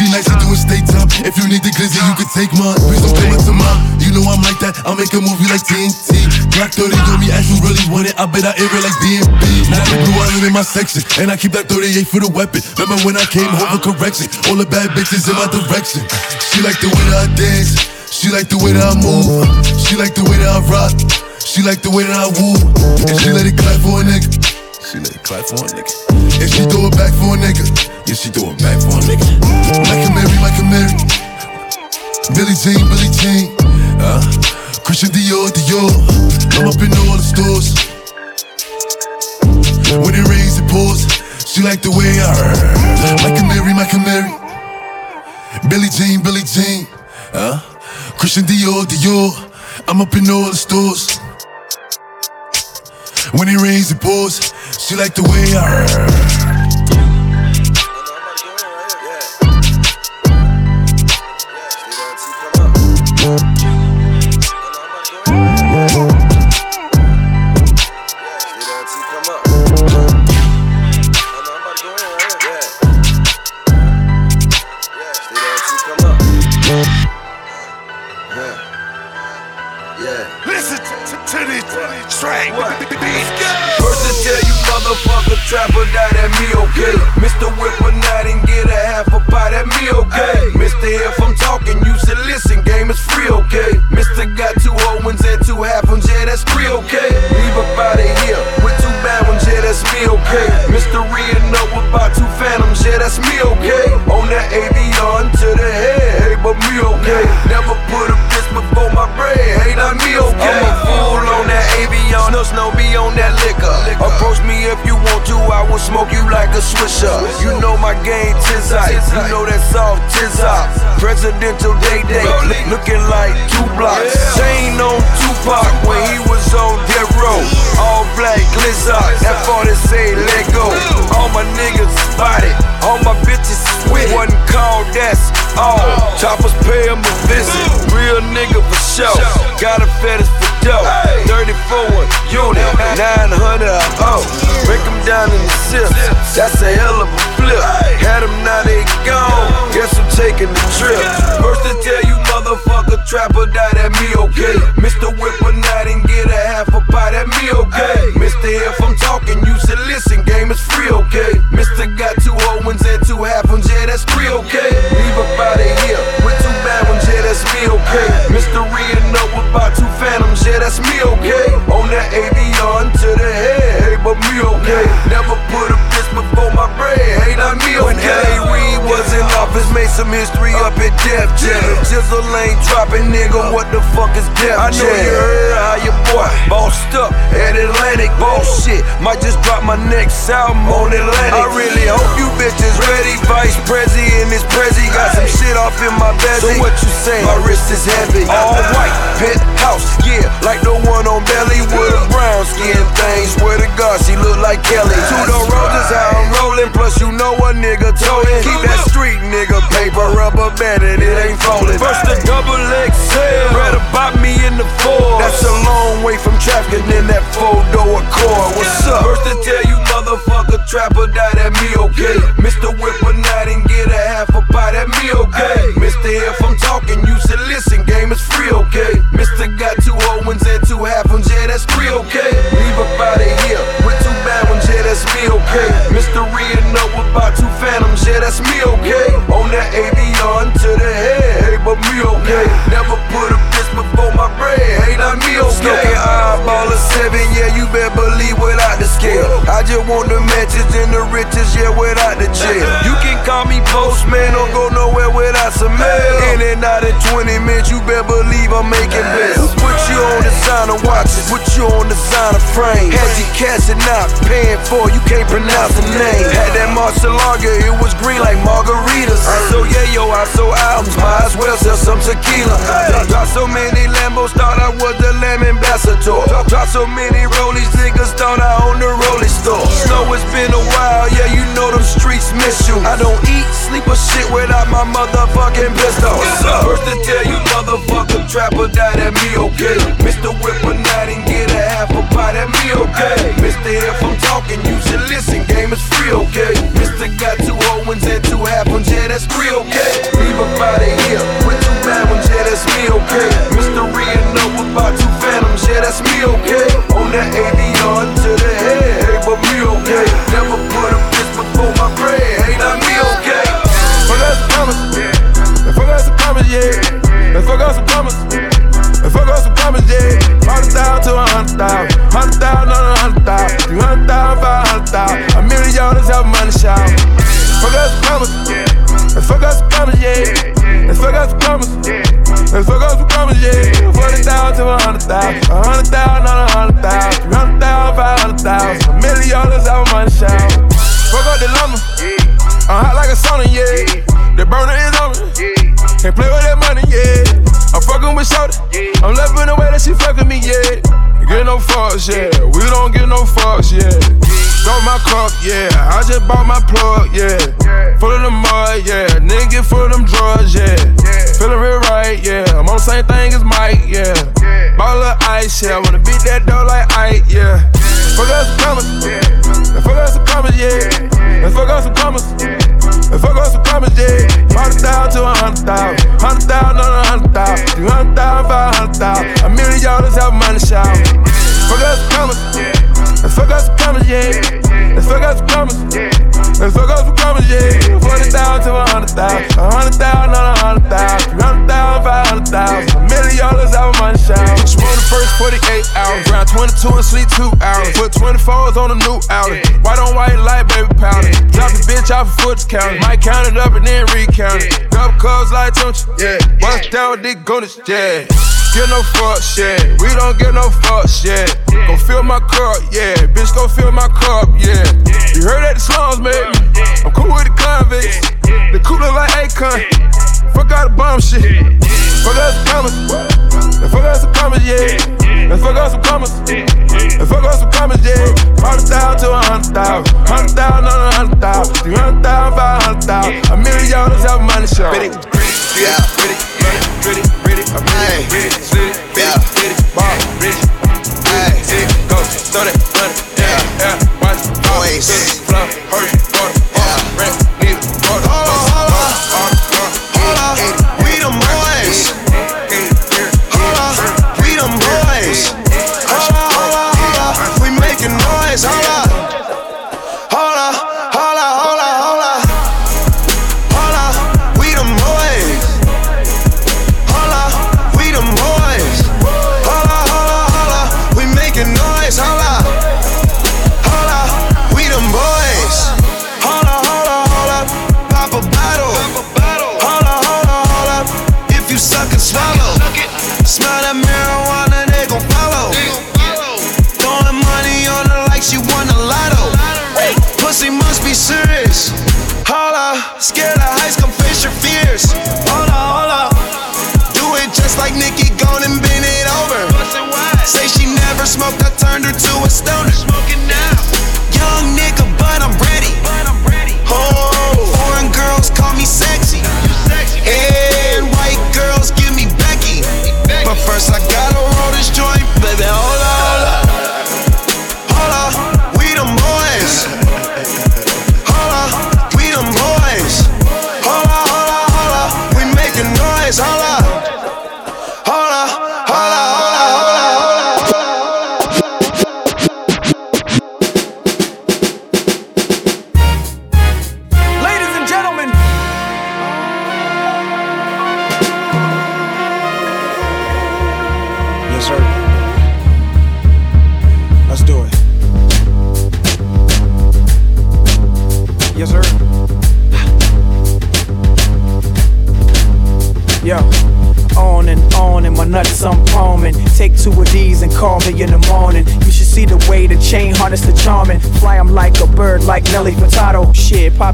50 nights to do a state. If you need the glizzy, you can take mine. Please don't up to mine. You know I'm like that. I'll make a movie like TNT. Black 30 on me, ask you really want it. I bet I air it like DMB. Now the blue island in my section. And I keep that 38 for the weapon. Remember when I came home for correction? All the bad bitches in my direction. She like the way that I dance. She like the way that I move. She like the way that I rock. She like the way that I woo. And she let it clap for a nigga. She let it clap for a nigga. And she throw it back for a nigga. Yeah, she throw it back for a nigga. Michael Mary, Michael Mary. Billie Jean, Billie Jean. Uh, Christian Dior, Dior. I'm up in all the stores. When it rains, it pours. She like the way I heard. a Mary, like a Mary. Billie Jean, Billie Jean. Uh, Christian Dior, Dior. I'm up in all the stores. When it rains, it pours. She like the way I Trapper die, that. Mr. Whipper and get a half a pie, that me okay. Mr. If I'm talking, you should listen, game is free, okay? Mr. Got two whole ones and two half ones, yeah, that's free okay? Leave up out of here with two bad ones, yeah, that's me, okay? Mr. Rhea know about two phantoms, yeah, that's me, okay? On that avion to the head, hey, but me, okay? Never put a before my bread, hey, not me okay. I'm a fool on that avion, no snow be on that liquor. Approach me if you want to, I will smoke you like a swisher. You know my game, tis. You know that soft, tis. Presidential day day, looking like two blocks. Chain on Tupac when he was on death row. All black glizzer, that 40 say let go. All my niggas spotted, all my bitches sweat. Wasn't called, that's all. Choppers pay him a visit. Real nigga for show. Got a fetish for dough. 34 unit, 900 a oh. Break them down in the sips. That's a hell of a flip. Had them, now they gone. Guess I'm taking the trip. First to tell you, motherfucker, trapper die at me okay. Mr. Whipper night and get a half nigga, what the fuck is Jam? I know you heard boy bossed up at Atlantic, bullshit. Might just drop my next album on Atlantic. I really hope you bitches ready. Vice Prezi and this Prezi got some shit off in my bezel. So what you say? My wrist is heavy. All uh-huh. white, penthouse, yeah, like the one on Belly with a brown skin thing. Swear to God, she look like Kelly. Two door roses, how I'm rolling. Plus, you know a nigga it. Keep that street nigga paper rubber banded, it ain't folding. First the double XL, better bop me in the four. That's a long way from traffic in that four door Accord. What's up? First to tell you, motherfucker, trapper die that me okay. Mr. Whipper night and get a half a pie, that me okay. Mister, if I'm talking, you should listen, game is free, okay. Mister got two whole ones and two half ones, yeah, that's free, okay. Leave up out of here with two bad ones, yeah, that's me, okay. Mr. Rhea know about two phantoms, yeah, that's me, okay. On that avion to the head, hey, but me, okay. Never put a before my bread, hey, not me, okay. Smoking eyeball of seven, yeah, you better believe the scale. I just want the matches and the riches, yeah, without the jail. You can call me postman, don't go nowhere without some mail. In and out in 20 minutes, you better believe I'm making bills. Put you on designer watches, put you on designer frame. Had you cashing out, paying for, you can't pronounce the name. Had that Marcelaga, it was green like margaritas. So yeah, yo, I sold albums, might as well sell some tequila. Got so many Lambos, thought I was the Lamb ambassador. Drop so many rollies, niggas thought I owned the rolling store. Snow, it's been a while, yeah, you know them streets miss you. I don't eat, sleep or shit without my motherfucking pistol. First to tell you, motherfucker, trapper die that me okay. Mr. Whipper night and get a half a pie, that me okay. Mister, if I'm talking, you should listen, game is free, okay. Mister got two ones and two half ones, yeah, that's free, okay. Leave up out of here with two bad ones, yeah, that's me, okay. Mr. Rhea know about two phantoms, yeah, that's me, okay. On that avion to the head, but me, okay. Never put a bitch before my bread, hey, not me, okay. Fuck us some commas, yeah. Fuck us some commas, yeah. Let's fuck us some commas. Let's fuck us some commas, yeah. Hundred thousand to a hundred thousand, hundred thousand on a hundred thousand, three hundred thousand, five hundred thousand, a million dollars have money shout. Fuck us some commas, let's fuck us some commas, yeah. Fucks, yeah. We don't get no fucks, yeah. Throw my cup, yeah. I just bought my plug, yeah. Full of the mud, yeah. Nigga full of them drugs, yeah. Feeling real right, yeah. I'm on the same thing as Mike, yeah. Ball of ice, yeah. I wanna beat that door like Ike, yeah. Fuck us some commas. Let's fuck us some commas, yeah. Let's fuck us some commas. Let's fuck us some commas, yeah. Hundred thousand to a hundred thousand. Hundred thousand on a hundred thousand. Three hundred thousand, five hundred thousand. A million dollars have money shout. Yeah. Let's fuck us some commas. Let's fuck us some commas, yeah. Forty thousand to a hundred thousand. A hundred thousand on a hundred thousand. Three hundred thousand, five hundred thousand. A million dollars have money shout. She on the first 48 hours. Round 22 and sleep two hours. Put 24s on a new outlet. White on white, light baby powder. Drop the bitch bitch off a foot count. Might count it up and then recount it. Couple cubs like Tunch, yeah. Bust down with Dick Goonish, yeah. Get no fuck shit, we don't get no fuck shit. Go fill my cup, yeah. Bitch, go fill my cup, yeah. You heard that the slums, baby. I'm cool with the convicts. The cooler like Akon. Fuck out the bomb shit. Fuck out some commas. Fuck out some commas, yeah. Let's fuck out some commas. Let's fuck out some commas, yeah. Hundred thousand to a hundred thousand. Hundred thousand on a hundred thousand. Three hundred thousand, five hundred thousand. A million dollars have money show. Yeah. Pretty, pretty, pretty, I'm pretty, pretty, city, Yeah. pretty, ball, rich, Hey. go, throw that money, yeah, yeah, watch, Boys.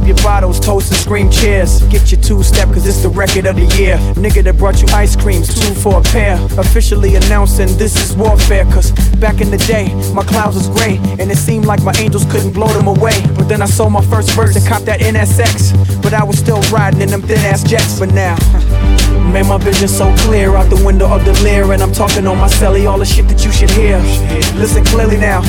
Your bottles, toast and scream cheers. Get your two step, cause it's the record of the year. Nigga that brought you ice creams, two for a pair. Officially announcing this is warfare, cause back in the day, my clouds was gray. And it seemed like my angels couldn't blow them away. But then I sold my first verse and copped that NSX. But I was still riding in them thin ass jets. for now, made my vision so clear out the window of the Lear. And I'm talking on my celly, all the shit that you should hear. Listen clearly now.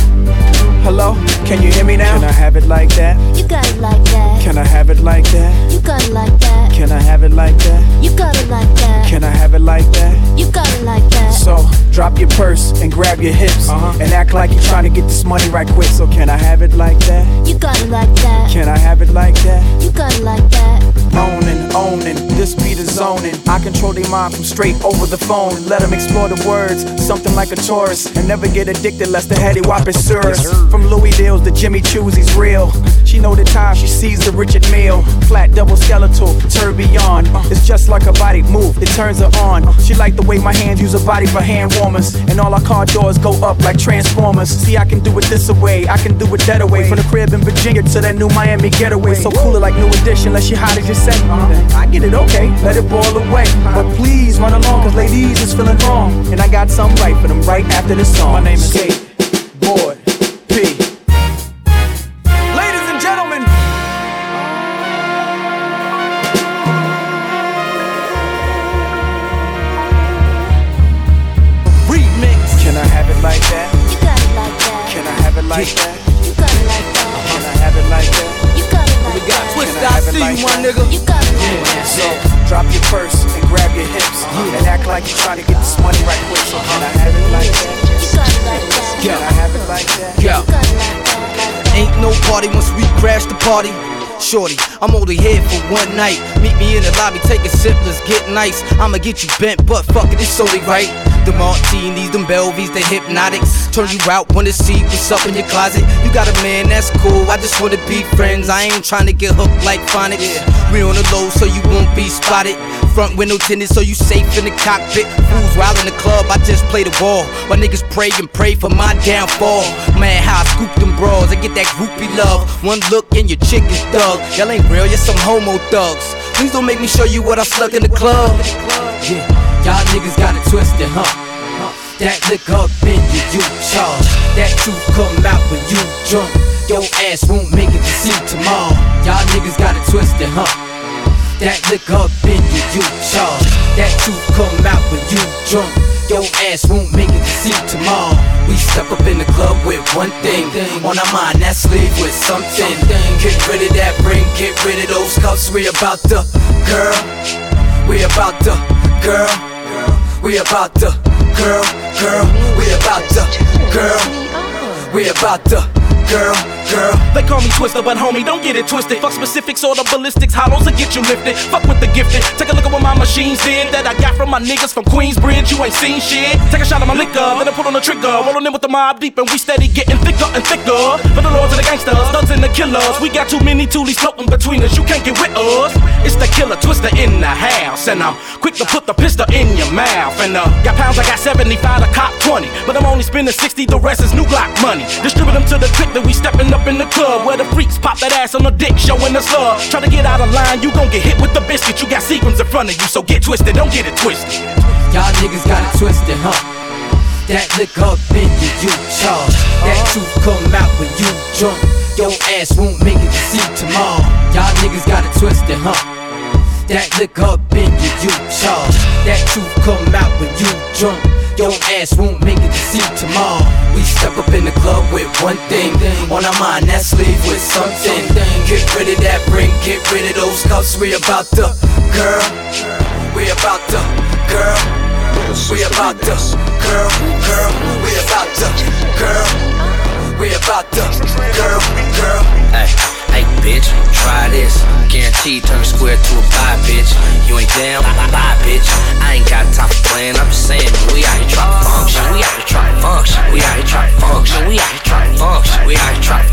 Hello, can you hear me now? Can I have it like that? You got it like that. Can I have it like that? You got it like that. Can I have it like that? You got it like that. Can I have it like that? You got it like that. So drop your purse and grab your hips and act like you're trying to get this money right quick. So can I have it like that? You got it like that. Can I have it like that? You got it like that. Owning, owning, this be the zoning. I control their mind from straight over the phone. Let them explore the words, something like a tourist. And never get addicted lest the heady whop serious. From Louis Deals to Jimmy Choo's, he's real. She know the time she sees the Richard Mille. Flat double skeletal, tourbillon. Uh, it's just like a body move, it turns her on. Uh. She like the way my hands use her body for hand warmers. And all our car doors go up like transformers. See, I can do it this way, I can do it that way. From the crib in Virginia to that new Miami getaway. So cooler like new edition, unless you hot as you say. I get it, okay, let it boil away. But please run along, cause ladies is feeling wrong. And I got something right for them right after this song. My name is Kate like you're trying to get this money right quick. So can I have it like that? You that. Can I have it like that? You Yeah. Ain't no party once we crash the party. Shorty, I'm only here for one night. Meet me in the lobby, take a sip, let's get nice. I'ma get you bent, but fuck it, it's only right. The martinis, them Belvies, the hypnotics. Turn you out, wanna see what's up in your closet. You got a man, that's cool. I just wanna be friends. I ain't trying to get hooked like phonics. We on the low, so you won't be spotted. Front window tinted, so you safe in the cockpit. Fools wild in the club, I just play the ball. My niggas pray and pray for my downfall. Man, how I scoop them bras, I get that groupie love. One look and your chick is thug. Y'all ain't real, you're some homo thugs. Please don't make me show you what I slugged in the club. Yeah, y'all niggas got it twisted, huh? That lick up in you, you charge. That truth come out when you drunk. Your ass won't make it to see tomorrow. Y'all niggas got it twisted, huh? That lick up in you, you charge. That truth come out when you drunk. Your ass won't make it to see tomorrow. We step up in the club with one thing on our mind, that's leave with something. Get rid of that ring, get rid of those cuffs. We about to, girl. We about to, girl. We about to, girl, girl. We about to, girl. We about to, girl, girl. They call me Twista, but homie, don't get it twisted. Fuck specifics or the ballistics, hollows will get you lifted. Fuck with the gifted. Take a look at what my machines did that I got from my niggas from Queensbridge. You ain't seen shit. Take a shot of my liquor, then I put on the trigger. Rolling in with the Mobb Deep, and we steady getting thicker and thicker. For the lords and the gangsters, thugs and the killers. We got too many toolies floating between us. You can't get with us. It's the killer Twista in the house, and I'm quick to put the pistol in your mouth. And uh, got pounds, I got 75 to cop 20, but I'm only spending 60. The rest is new Glock money. Distribute them to the click we stepping up in the club where the freaks pop that ass on the dick, showing us love. Try to get out of line, you gon' get hit with the biscuit. You got sequins in front of you, so get twisted, don't get it twisted. Y'all niggas got it twisted, huh? That lick up in you, you charge. That truth come out when you drunk. Your ass won't make it to see tomorrow. Y'all niggas got it twisted, huh? That lick up in you, you charge. That truth come out when you drunk. Your ass won't make it to see tomorrow. We step up in the club with one thing on our mind, that's leave with something. Get rid of that ring, get rid of those cuffs. We about to, girl. We about to, girl. We about to, girl, girl. We about to, girl. We about to, girl, girl. Hey, hey, bitch, try this. Guaranteed turn square to a buy, bitch. You ain't down, bye, bye, bitch. I ain't got time for playing. I'm just saying, we out here trying to function. We out here trying to function. We out here trying to function. We out here trying to function. We out here trying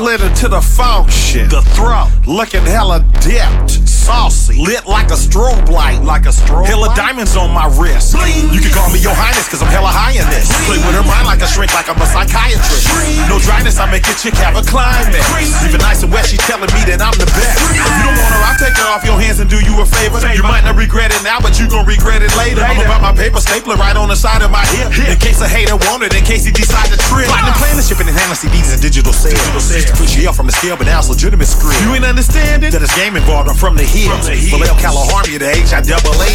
slid into the function, the throat, looking hella dipped, saucy, lit like a strobe light, like a strobe. Hella diamonds on my wrist. You can call me your highness, cause I'm hella high in this. Play with her mind like a shrink, like I'm a psychiatrist. No dryness, I make a chick have a climax. Even nice and wet, she telling me that I'm the best. If you don't want her, I'll take her off your hands and do you a favor. You might not regret it now, but you gon' regret it later. I'm about my paper stapler right on the side of my hip. In case a hater want it, in case he decide to trip. Platinum plan the shipping and handling CDs and digital sales. Used to push you off from the scale, but now it's legitimate script. You ain't understanding that it's game involved. I'm from the hills. Vallejo, California, the H I double A.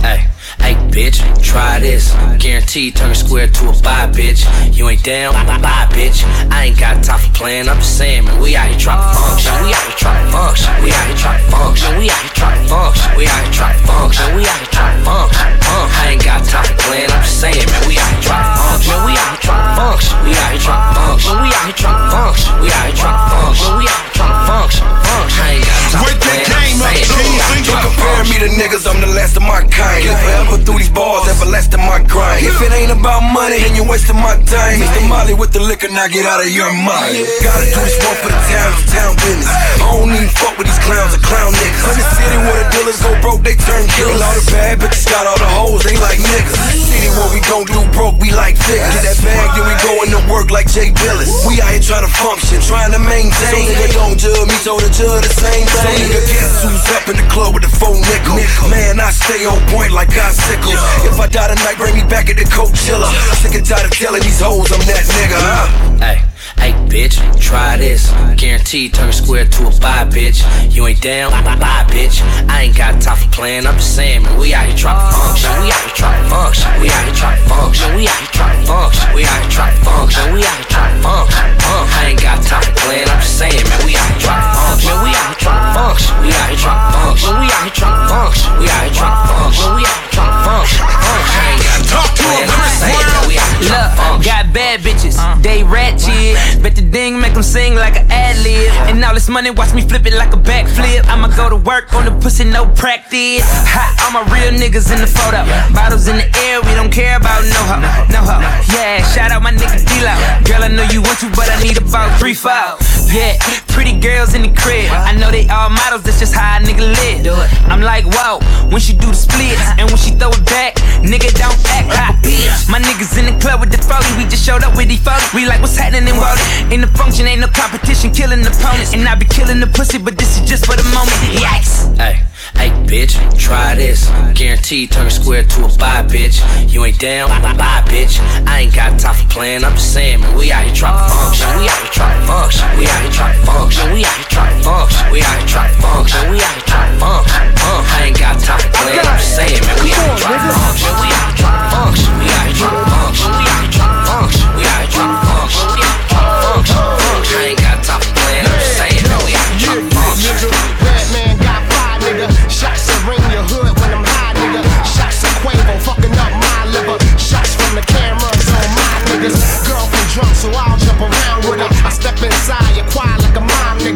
Hey, hey, bitch, try this. Guaranteed turn square to a buy, bitch. You ain't down, bye, bye, bitch. I ain't got time for playing. I'm just saying, man, we out here trying to function. We out here trying to function. We out here trying to function. We out here trying to function. We out here trying to function. We out here trying to function. Uh, I ain't got time for playing. I'm just saying, man, we out here trying to function. We out here trying to function. We out here trying to function. We out here trying to function. We out here trying to function. We out here trying to function. Function. I ain't got time for playing. I'm just saying, man, we out here You compare me to niggas, I'm the last of my kind. Forever through these bars, everlasting my grind. If it ain't about money, then you're wasting my time. Mr. Molly with the liquor, now get out of your mind. Gotta do this one for the town, it's town business. I don't even fuck with these clowns or clown niggas. In the city where the dealers go broke, they turn killers. All the bad bitches got all the hoes, they like niggas. City where we don't do broke, we like figures. Get that bag, then we going to work like Jay Billis. We out here trying to function, trying to maintain. So nigga don't judge me, so the judge the same thing. So nigga guess who's up in the club with the phone nickel. Man, I stay on point like I sickle. If I die tonight, bring me back at the Coachella. Sick and tired of telling these hoes I'm that nigga. Hey, hey, bitch, try this. Guaranteed turn square to a buy, bitch. You ain't down, bye, bye, bitch. I ain't got time for playing. I'm just saying, man, we out here trying to function. We out here trying to function. We out here trying to function. We out here trying to function. We out here trying to function. We out here trying to function. Uh, I ain't got time for playing. I'm just saying, man. We out here trying to function. We out here trying to function. We out here trying to function. We out here trying to function. We out here trying to function. Funk, funk. I ain't got talk to him. I'm Look, got bad bitches, they ratchet. Bet the ding make them sing like an ad lib. And all this money, watch me flip it like a backflip. I'ma go to work on the pussy, no practice. Hot, all my real niggas in the photo. Bottles in the air, we don't care about no hoe. No hoe, yeah, shout out my nigga d Girl, I know you want to, but I need about three files. Yeah, pretty girls in the crib. I know they all models, that's just how a nigga live. I'm like, wow, when she do the splits, and when she throw it in the function, ain't no competition, killing opponents. And I be killing the pussy, but this is just for the moment. Yikes. Hey, hey, bitch, try this. Guaranteed turn a square to a buy, bitch. You ain't down, bye, bye, bitch. I ain't got time for playing. I'm just saying, man, we out here trying to function. We out here trying to function. We out here trying to function. We out here trying to function. We out here trying to function. We out here trying to function. Uh, I ain't got time for playing. I'm just saying, man, we out here trying to function. We out here trying to function. We out here trying to function.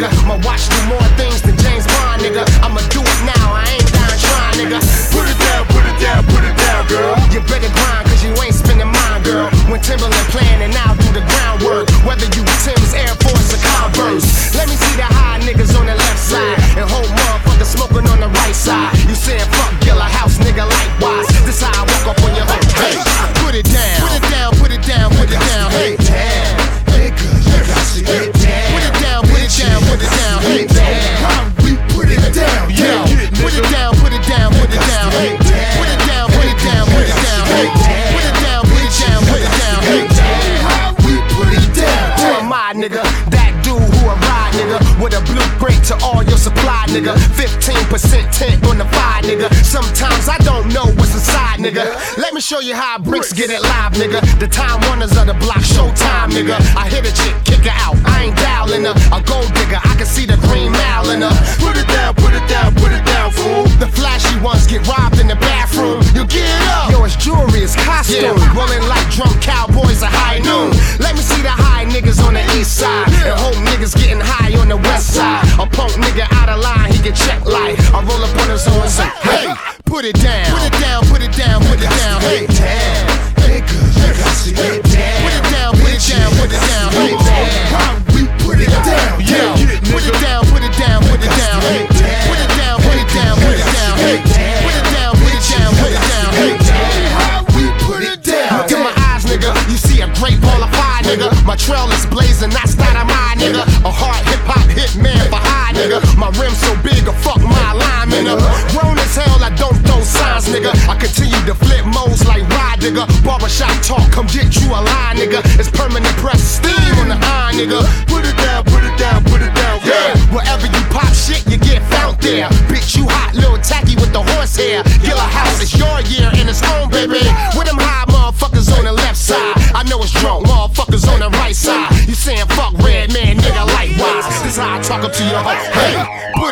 Nigga. My watch do more things than James Bond, nigga. I'ma do it now, I ain't down trying, nigga. Put it down, put it down, put it down, girl. You better grind, cause you ain't spending mine, girl. When Timberland playing and I'll do the groundwork. Whether you Tim's Air Force or Converse. Let me see the high niggas on the left side. And whole motherfuckers smoking on the right side. You saying fuck Gilla House, nigga, likewise. This how I walk up on your hood. Hey, put it down, put it down, put it down, put it down. Hey. Hey, cuz you got to get put it down. Hey, down. We put it down, yo. Put it down, put it down, put it down. Hey, put it down, put it down, put it down. Hey, put it down, put it down, put it down. Hey, we put it down. Who am I, nigga? That dude who a ride, nigga. With a blueprint to all your supply, nigga. 15% tent on the fire, nigga. Sometimes I don't know what's inside, nigga. Let me show you how bricks get it live, nigga. The time runners of the block, showtime, nigga. I hit a chick, kick her out. I ain't dialing her. A gold digger, I can see the green mile in her. Put it down, put it down, put it down, fool. The flashy ones get robbed in the bathroom. You get up. Yo, it's jewelry, it's costume. Rolling like drunk cowboys at high noon. Let me see the high niggas on the east side. And hope niggas getting high on the west side. A punk nigga out of line, he get checked like. I roll up on his horn and say, hey, put it down. Put it down, put it down, put it down. Hey, down. Hey, cuz you got to get down. Put it down, put it down, put it down. We put it down. Put it down, put it down, put it down. Put it down, put it down, put it down. Put it down, put it down, put it down. We put it down. Look in my eyes, nigga. You see a great ball of fire, nigga. My trail is blazing, that's not a mine, nigga. A hard hip hop hit man nigga. My rim's so big, a fuck my alignment, nigga. Grown as hell, I don't throw signs, nigga. I continue to flip modes like ride, nigga. Barbershop talk, come get you a line, nigga. It's permanent press steam on the iron, nigga. Put it down, put it down, put it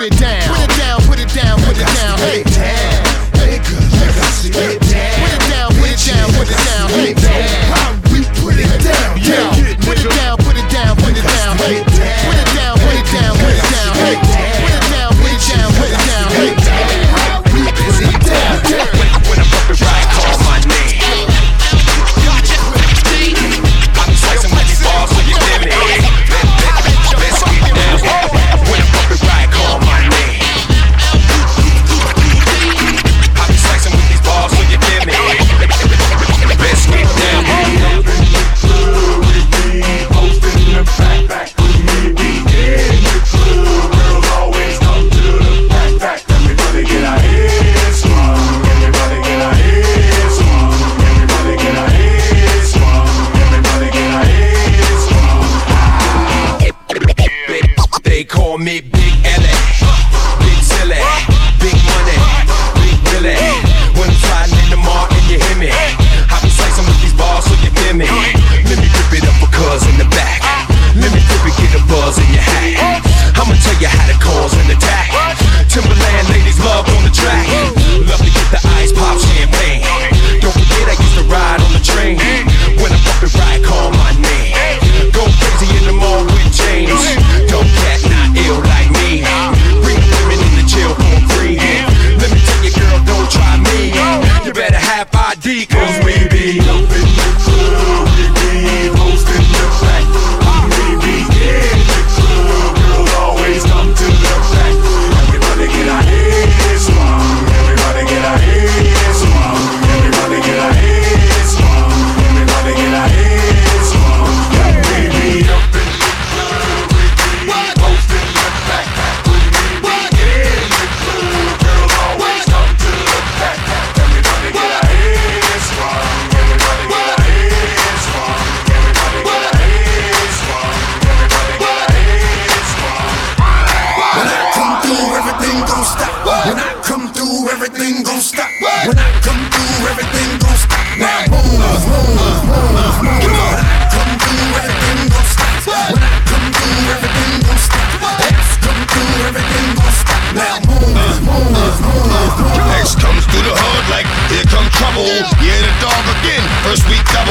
it down,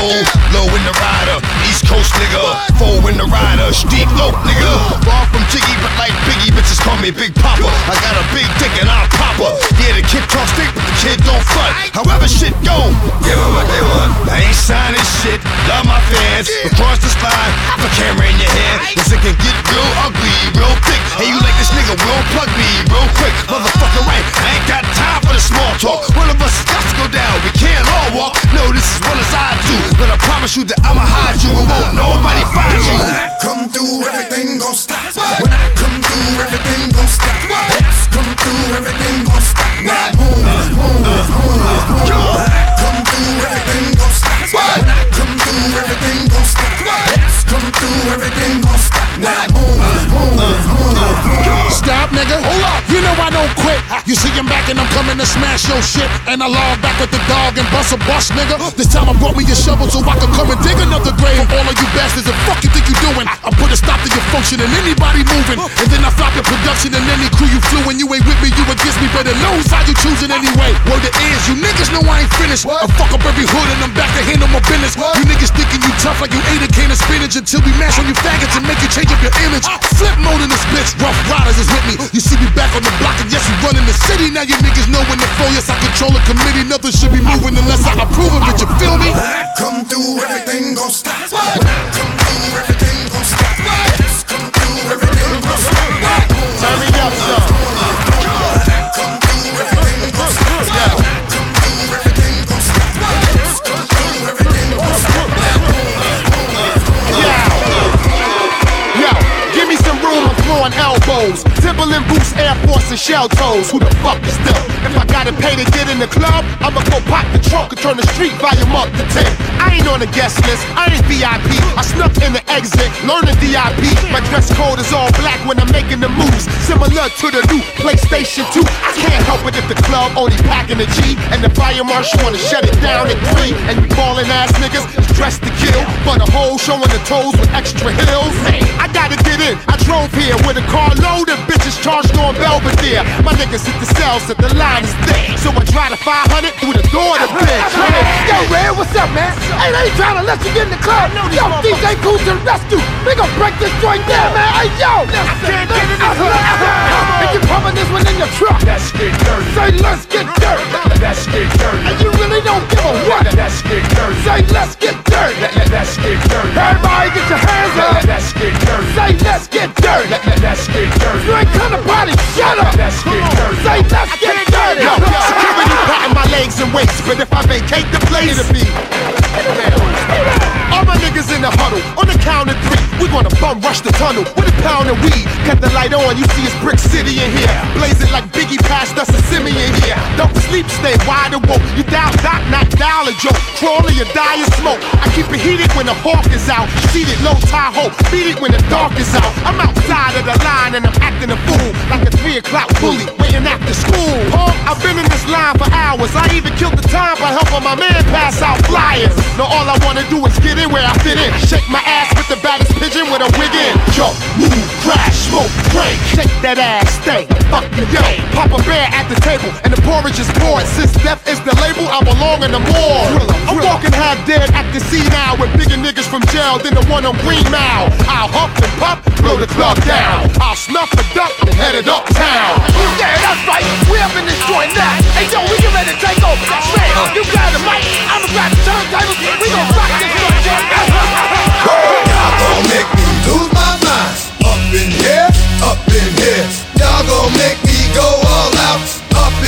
Low in the rider. East Coast nigga. Four in the rider. Steep low nigga. Far from Jiggy, but like Biggie, bitches call me Big Papa. I got a big dick and I'll pop her. Yeah, the kid talk stick, but the kid don't front. However shit go. give Give 'em what they want. I ain't signing shit. Love my fans. Across this line, have a camera in your hand. Cause it can get real ugly, real thick. Hey, you like this nigga, will plug me real quick. Motherfucker, right? I ain't got time for the small talk. One of us has got to go down. We can't all walk. No, this is what as I do. But I promise you that I'ma hide you and won't nobody find. When I come through, everything gon' stop. When I come through, everything gon' stop. Yes, come through, everything gon' stop. Now move, move, move, move. When I come through, everything gon' stop. When I come through, everything gon' stop. Yes, come through, everything gon' stop. Now move, move, move, move. Stop, nigga. Hold up. Know I don't quit. You see him back and I'm coming to smash your shit. And I log back with the dog and bust a bust, nigga. This time I brought me a shovel so I could come and dig another grave all of you bastards. The fuck you think you doing? I put a stop to your function and anybody moving. And then I flop your production and any crew you flew. And you ain't with me, you against me. Better know how you choosing anyway. Word it is, you niggas know I ain't finished. What? I fuck up every hood and I'm back to handle my business. You niggas thinking you tough like you ate a can of spinach until we mash on you faggots and make you change up your image. Ah. Flipmode in this bitch, Ruff Ryders is with me. You see me back on the block and yes, we running the city. Now you niggas know when to flow. Yes, I control a committee. Nothing should be moving unless I approve of it. You feel me? When I come through, everything gon' stop. When I come through, everything gon' stop. Yes, come through, everything gon' stop. Turn me up, son. Come through, everything gon' stop. When come through, everything gon' stop. Yes, come through, everything gon' stop. Yo, give me some room, I'm throwing elbows. Timberland boots, Air Force, and shell toes. Who the fuck is them? If I gotta pay to get in the club, I'ma go pop the trunk and turn the street volume up to 10. I ain't on the guest list, I ain't VIP. I snuck in the exit, learning DIP. My dress code is all black when I'm making the moves. Similar to the new PlayStation 2. I can't help it if the club only packing G. And the fire marshal wanna shut it down at 3. And you ballin' ass niggas dressed to kill. But a hole showing the toes with extra heels. I gotta get in. I drove here with a car loaded, bitches charged on Belvedere. My niggas hit the cells, so the line is thick. So I drive the 500 through the door to bitch. Yo, Red, what's up, man? Hey, they ain't trying to let you get in the club. Yo, DJ Kool to the rescue. We gon' break this joint down, man. Hey, yo. I can't get in the club. And you pumping this one in your truck. Let's get dirty. Say, let's get dirty. Let's get dirty. And you really don't give a what. Let's get dirty. Say, let's get dirty. Let's get dirty. Everybody get your hands up. Let's get dirty. Say, let's get dirty. Let's get dirty. The light on, you see it's Brick City in here. Blazing like Biggie passed us a Simeon here. Don't sleep, stay wide awoke. You dial doc, not dial a joke. Crawling, you die in smoke. I keep it heated when the hawk is out. Seated low Tahoe, beat it when the dark is out. I'm outside of the line and I'm acting a fool. Like a three o'clock bully, waiting after school. Huh? I've been in this line for hours. I even killed the time by helping my man pass out flyers. Now all I wanna do is get in where I fit in. Shake my ass with the baddest pigeon with a wig in. Jump, move, crash, smoke, break. Shake that ass, stay. Fuck you, Papa Bear at the table, and the porridge is poured. Since death is the label, I belong in the morgue. I'm walking half dead at the sea now with bigger niggas from jail than the one on Green Mile. I'll hump and puff, blow the club down. I'll snuff the duck and head it uptown. Yeah, that's right. We up in this joint now. Hey, yo, we get ready to take over. Man, you grab the mic. I'ma grab the turntable. We gon' rock this joint. Y'all gon' make me lose my mind. Up in here, up in here. Y'all gon' make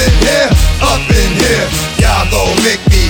in here, up in here. Y'all gon' make me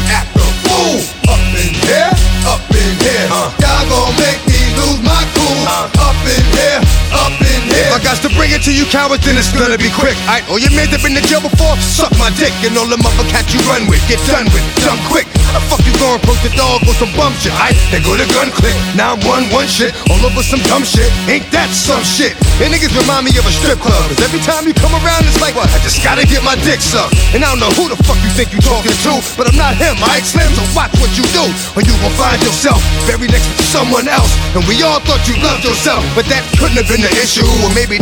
to bring it to you cowards, then it's gonna be quick. All your men that been in jail before, suck my dick. And all the mother cats you run with, get done with, done quick. How the fuck you gonna approach the dog with some bum shit? I they go to gun click, 911 shit, all over some dumb shit. Ain't that some shit? And niggas remind me of a strip club. Cause every time you come around, it's like? I just gotta get my dick sucked. And I don't know who the fuck you think you talking to, but I'm not him, I Slim, so watch what you do, or you gon' find yourself buried next to someone else. And we all thought you loved yourself, but that couldn't have been the issue. Or maybe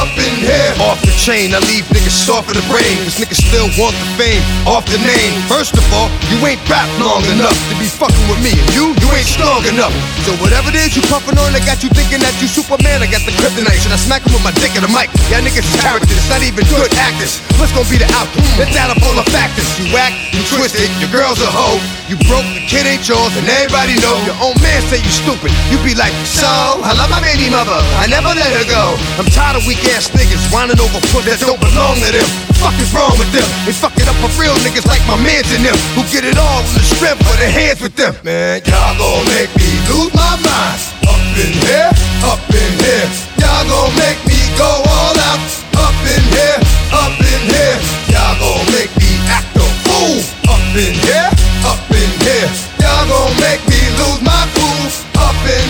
up in here. Off the chain, I leave niggas soft in the brain. Cause niggas still want the fame off the name. First of all, you ain't rap long enough to be fucking with me. And you, you ain't strong enough. So whatever it is you puffin' on, I got you thinking that you Superman. I got the kryptonite. Should I smack him with my dick in the mic? Y'all niggas characters, not even good actors. What's gonna be the outcome? Let's add up all the factors. You whack, you twisted, your girl's a hoe. You broke, the kid ain't yours, and everybody know. Your own man say you stupid. You be like, so, I love my baby mother. I never let her go. I'm tired of weak ass niggas whining over foot that don't belong to them. Fuck is wrong with them? They fuck it up for real niggas like my mans and them who get it all in the strength for their hands with them. Man, y'all gon' make me lose my mind. Up in here, up in here. Y'all gon' make me go all out. Up in here, up in here. Y'all gon' make me act a fool. Up in here, up in here. Y'all gon' make me lose my cool.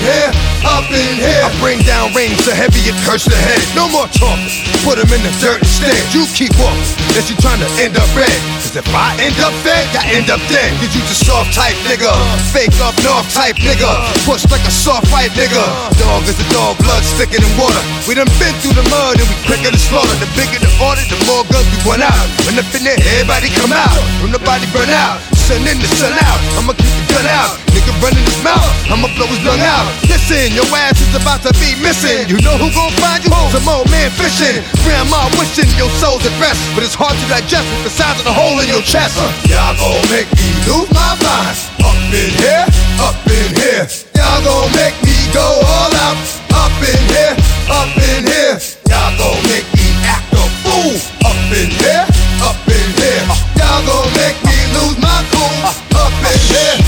Up here, up in here. I bring down rain so heavy it hurts the head. No more talking. Put 'em in the dirt instead. You keep walking. That you trying to end up red. Cause if I end up fed, I end up dead. Cause you just soft type nigga. Fake up north type nigga. Push like a soft fight nigga. Dog is a dog, blood thicker than water. We done been through the mud and we quicker to slaughter. The bigger the order, the more guns we run out. When up in there, everybody come out. When the body burn out. Sun in the sun out. I'ma keep the gun out. Nigga running his mouth. I'ma blow his lung out. Listen, your ass is about to be missing. You know who gon' find you? Some old man fishing. Grandma wishing your soul's at rest. But it's hard to digest with the size of the hole in your chest. Uh, y'all gon' make me lose my mind. Up in here, up in here. Y'all gon' make me go all out. Up in here, up in here. Y'all gon' make me act a fool. Up in here, up in here. Y'all gon' make me lose my cool. Up in here.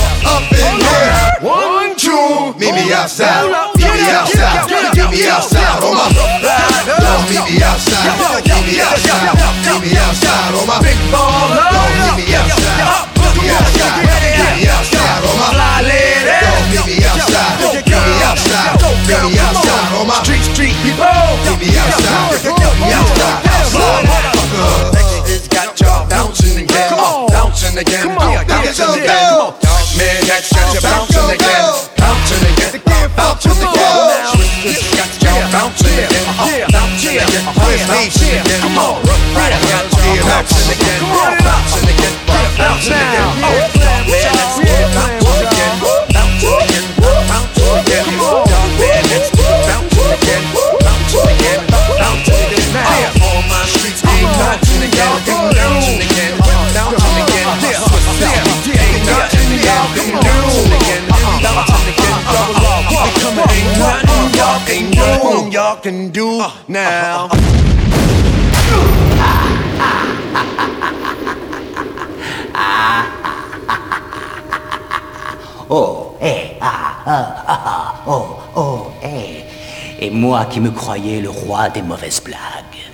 Meet me outside. Meet me outside. Meet me outside on my. Don't meet me outside. Meet me outside. Meet me outside on my big baller. Don't meet me outside. Meet me outside. Meet me outside on my fly lady. Don't meet me outside. Meet me outside. Meet me outside on my street street people. Meet me outside. Meet me outside. Outside, motherfucker. It's got y'all bouncing again, bouncing again, bouncing again. Man, got y'all bouncing again, bouncing again, bouncing again. Switch got y'all bouncing again, bouncing again, bouncing again. Come on, right, y'all bouncing again, bouncing again, bouncing again. Man, let's get bouncing again, bouncing again, bouncing again. Man, let's get bouncing again, bouncing again, bouncing again. Now, all my streets ain't bouncing again, bouncing again, Oh, eh, ah, ah, ah, ah, oh, oh, eh. Et moi qui me croyais le roi des mauvaises blagues.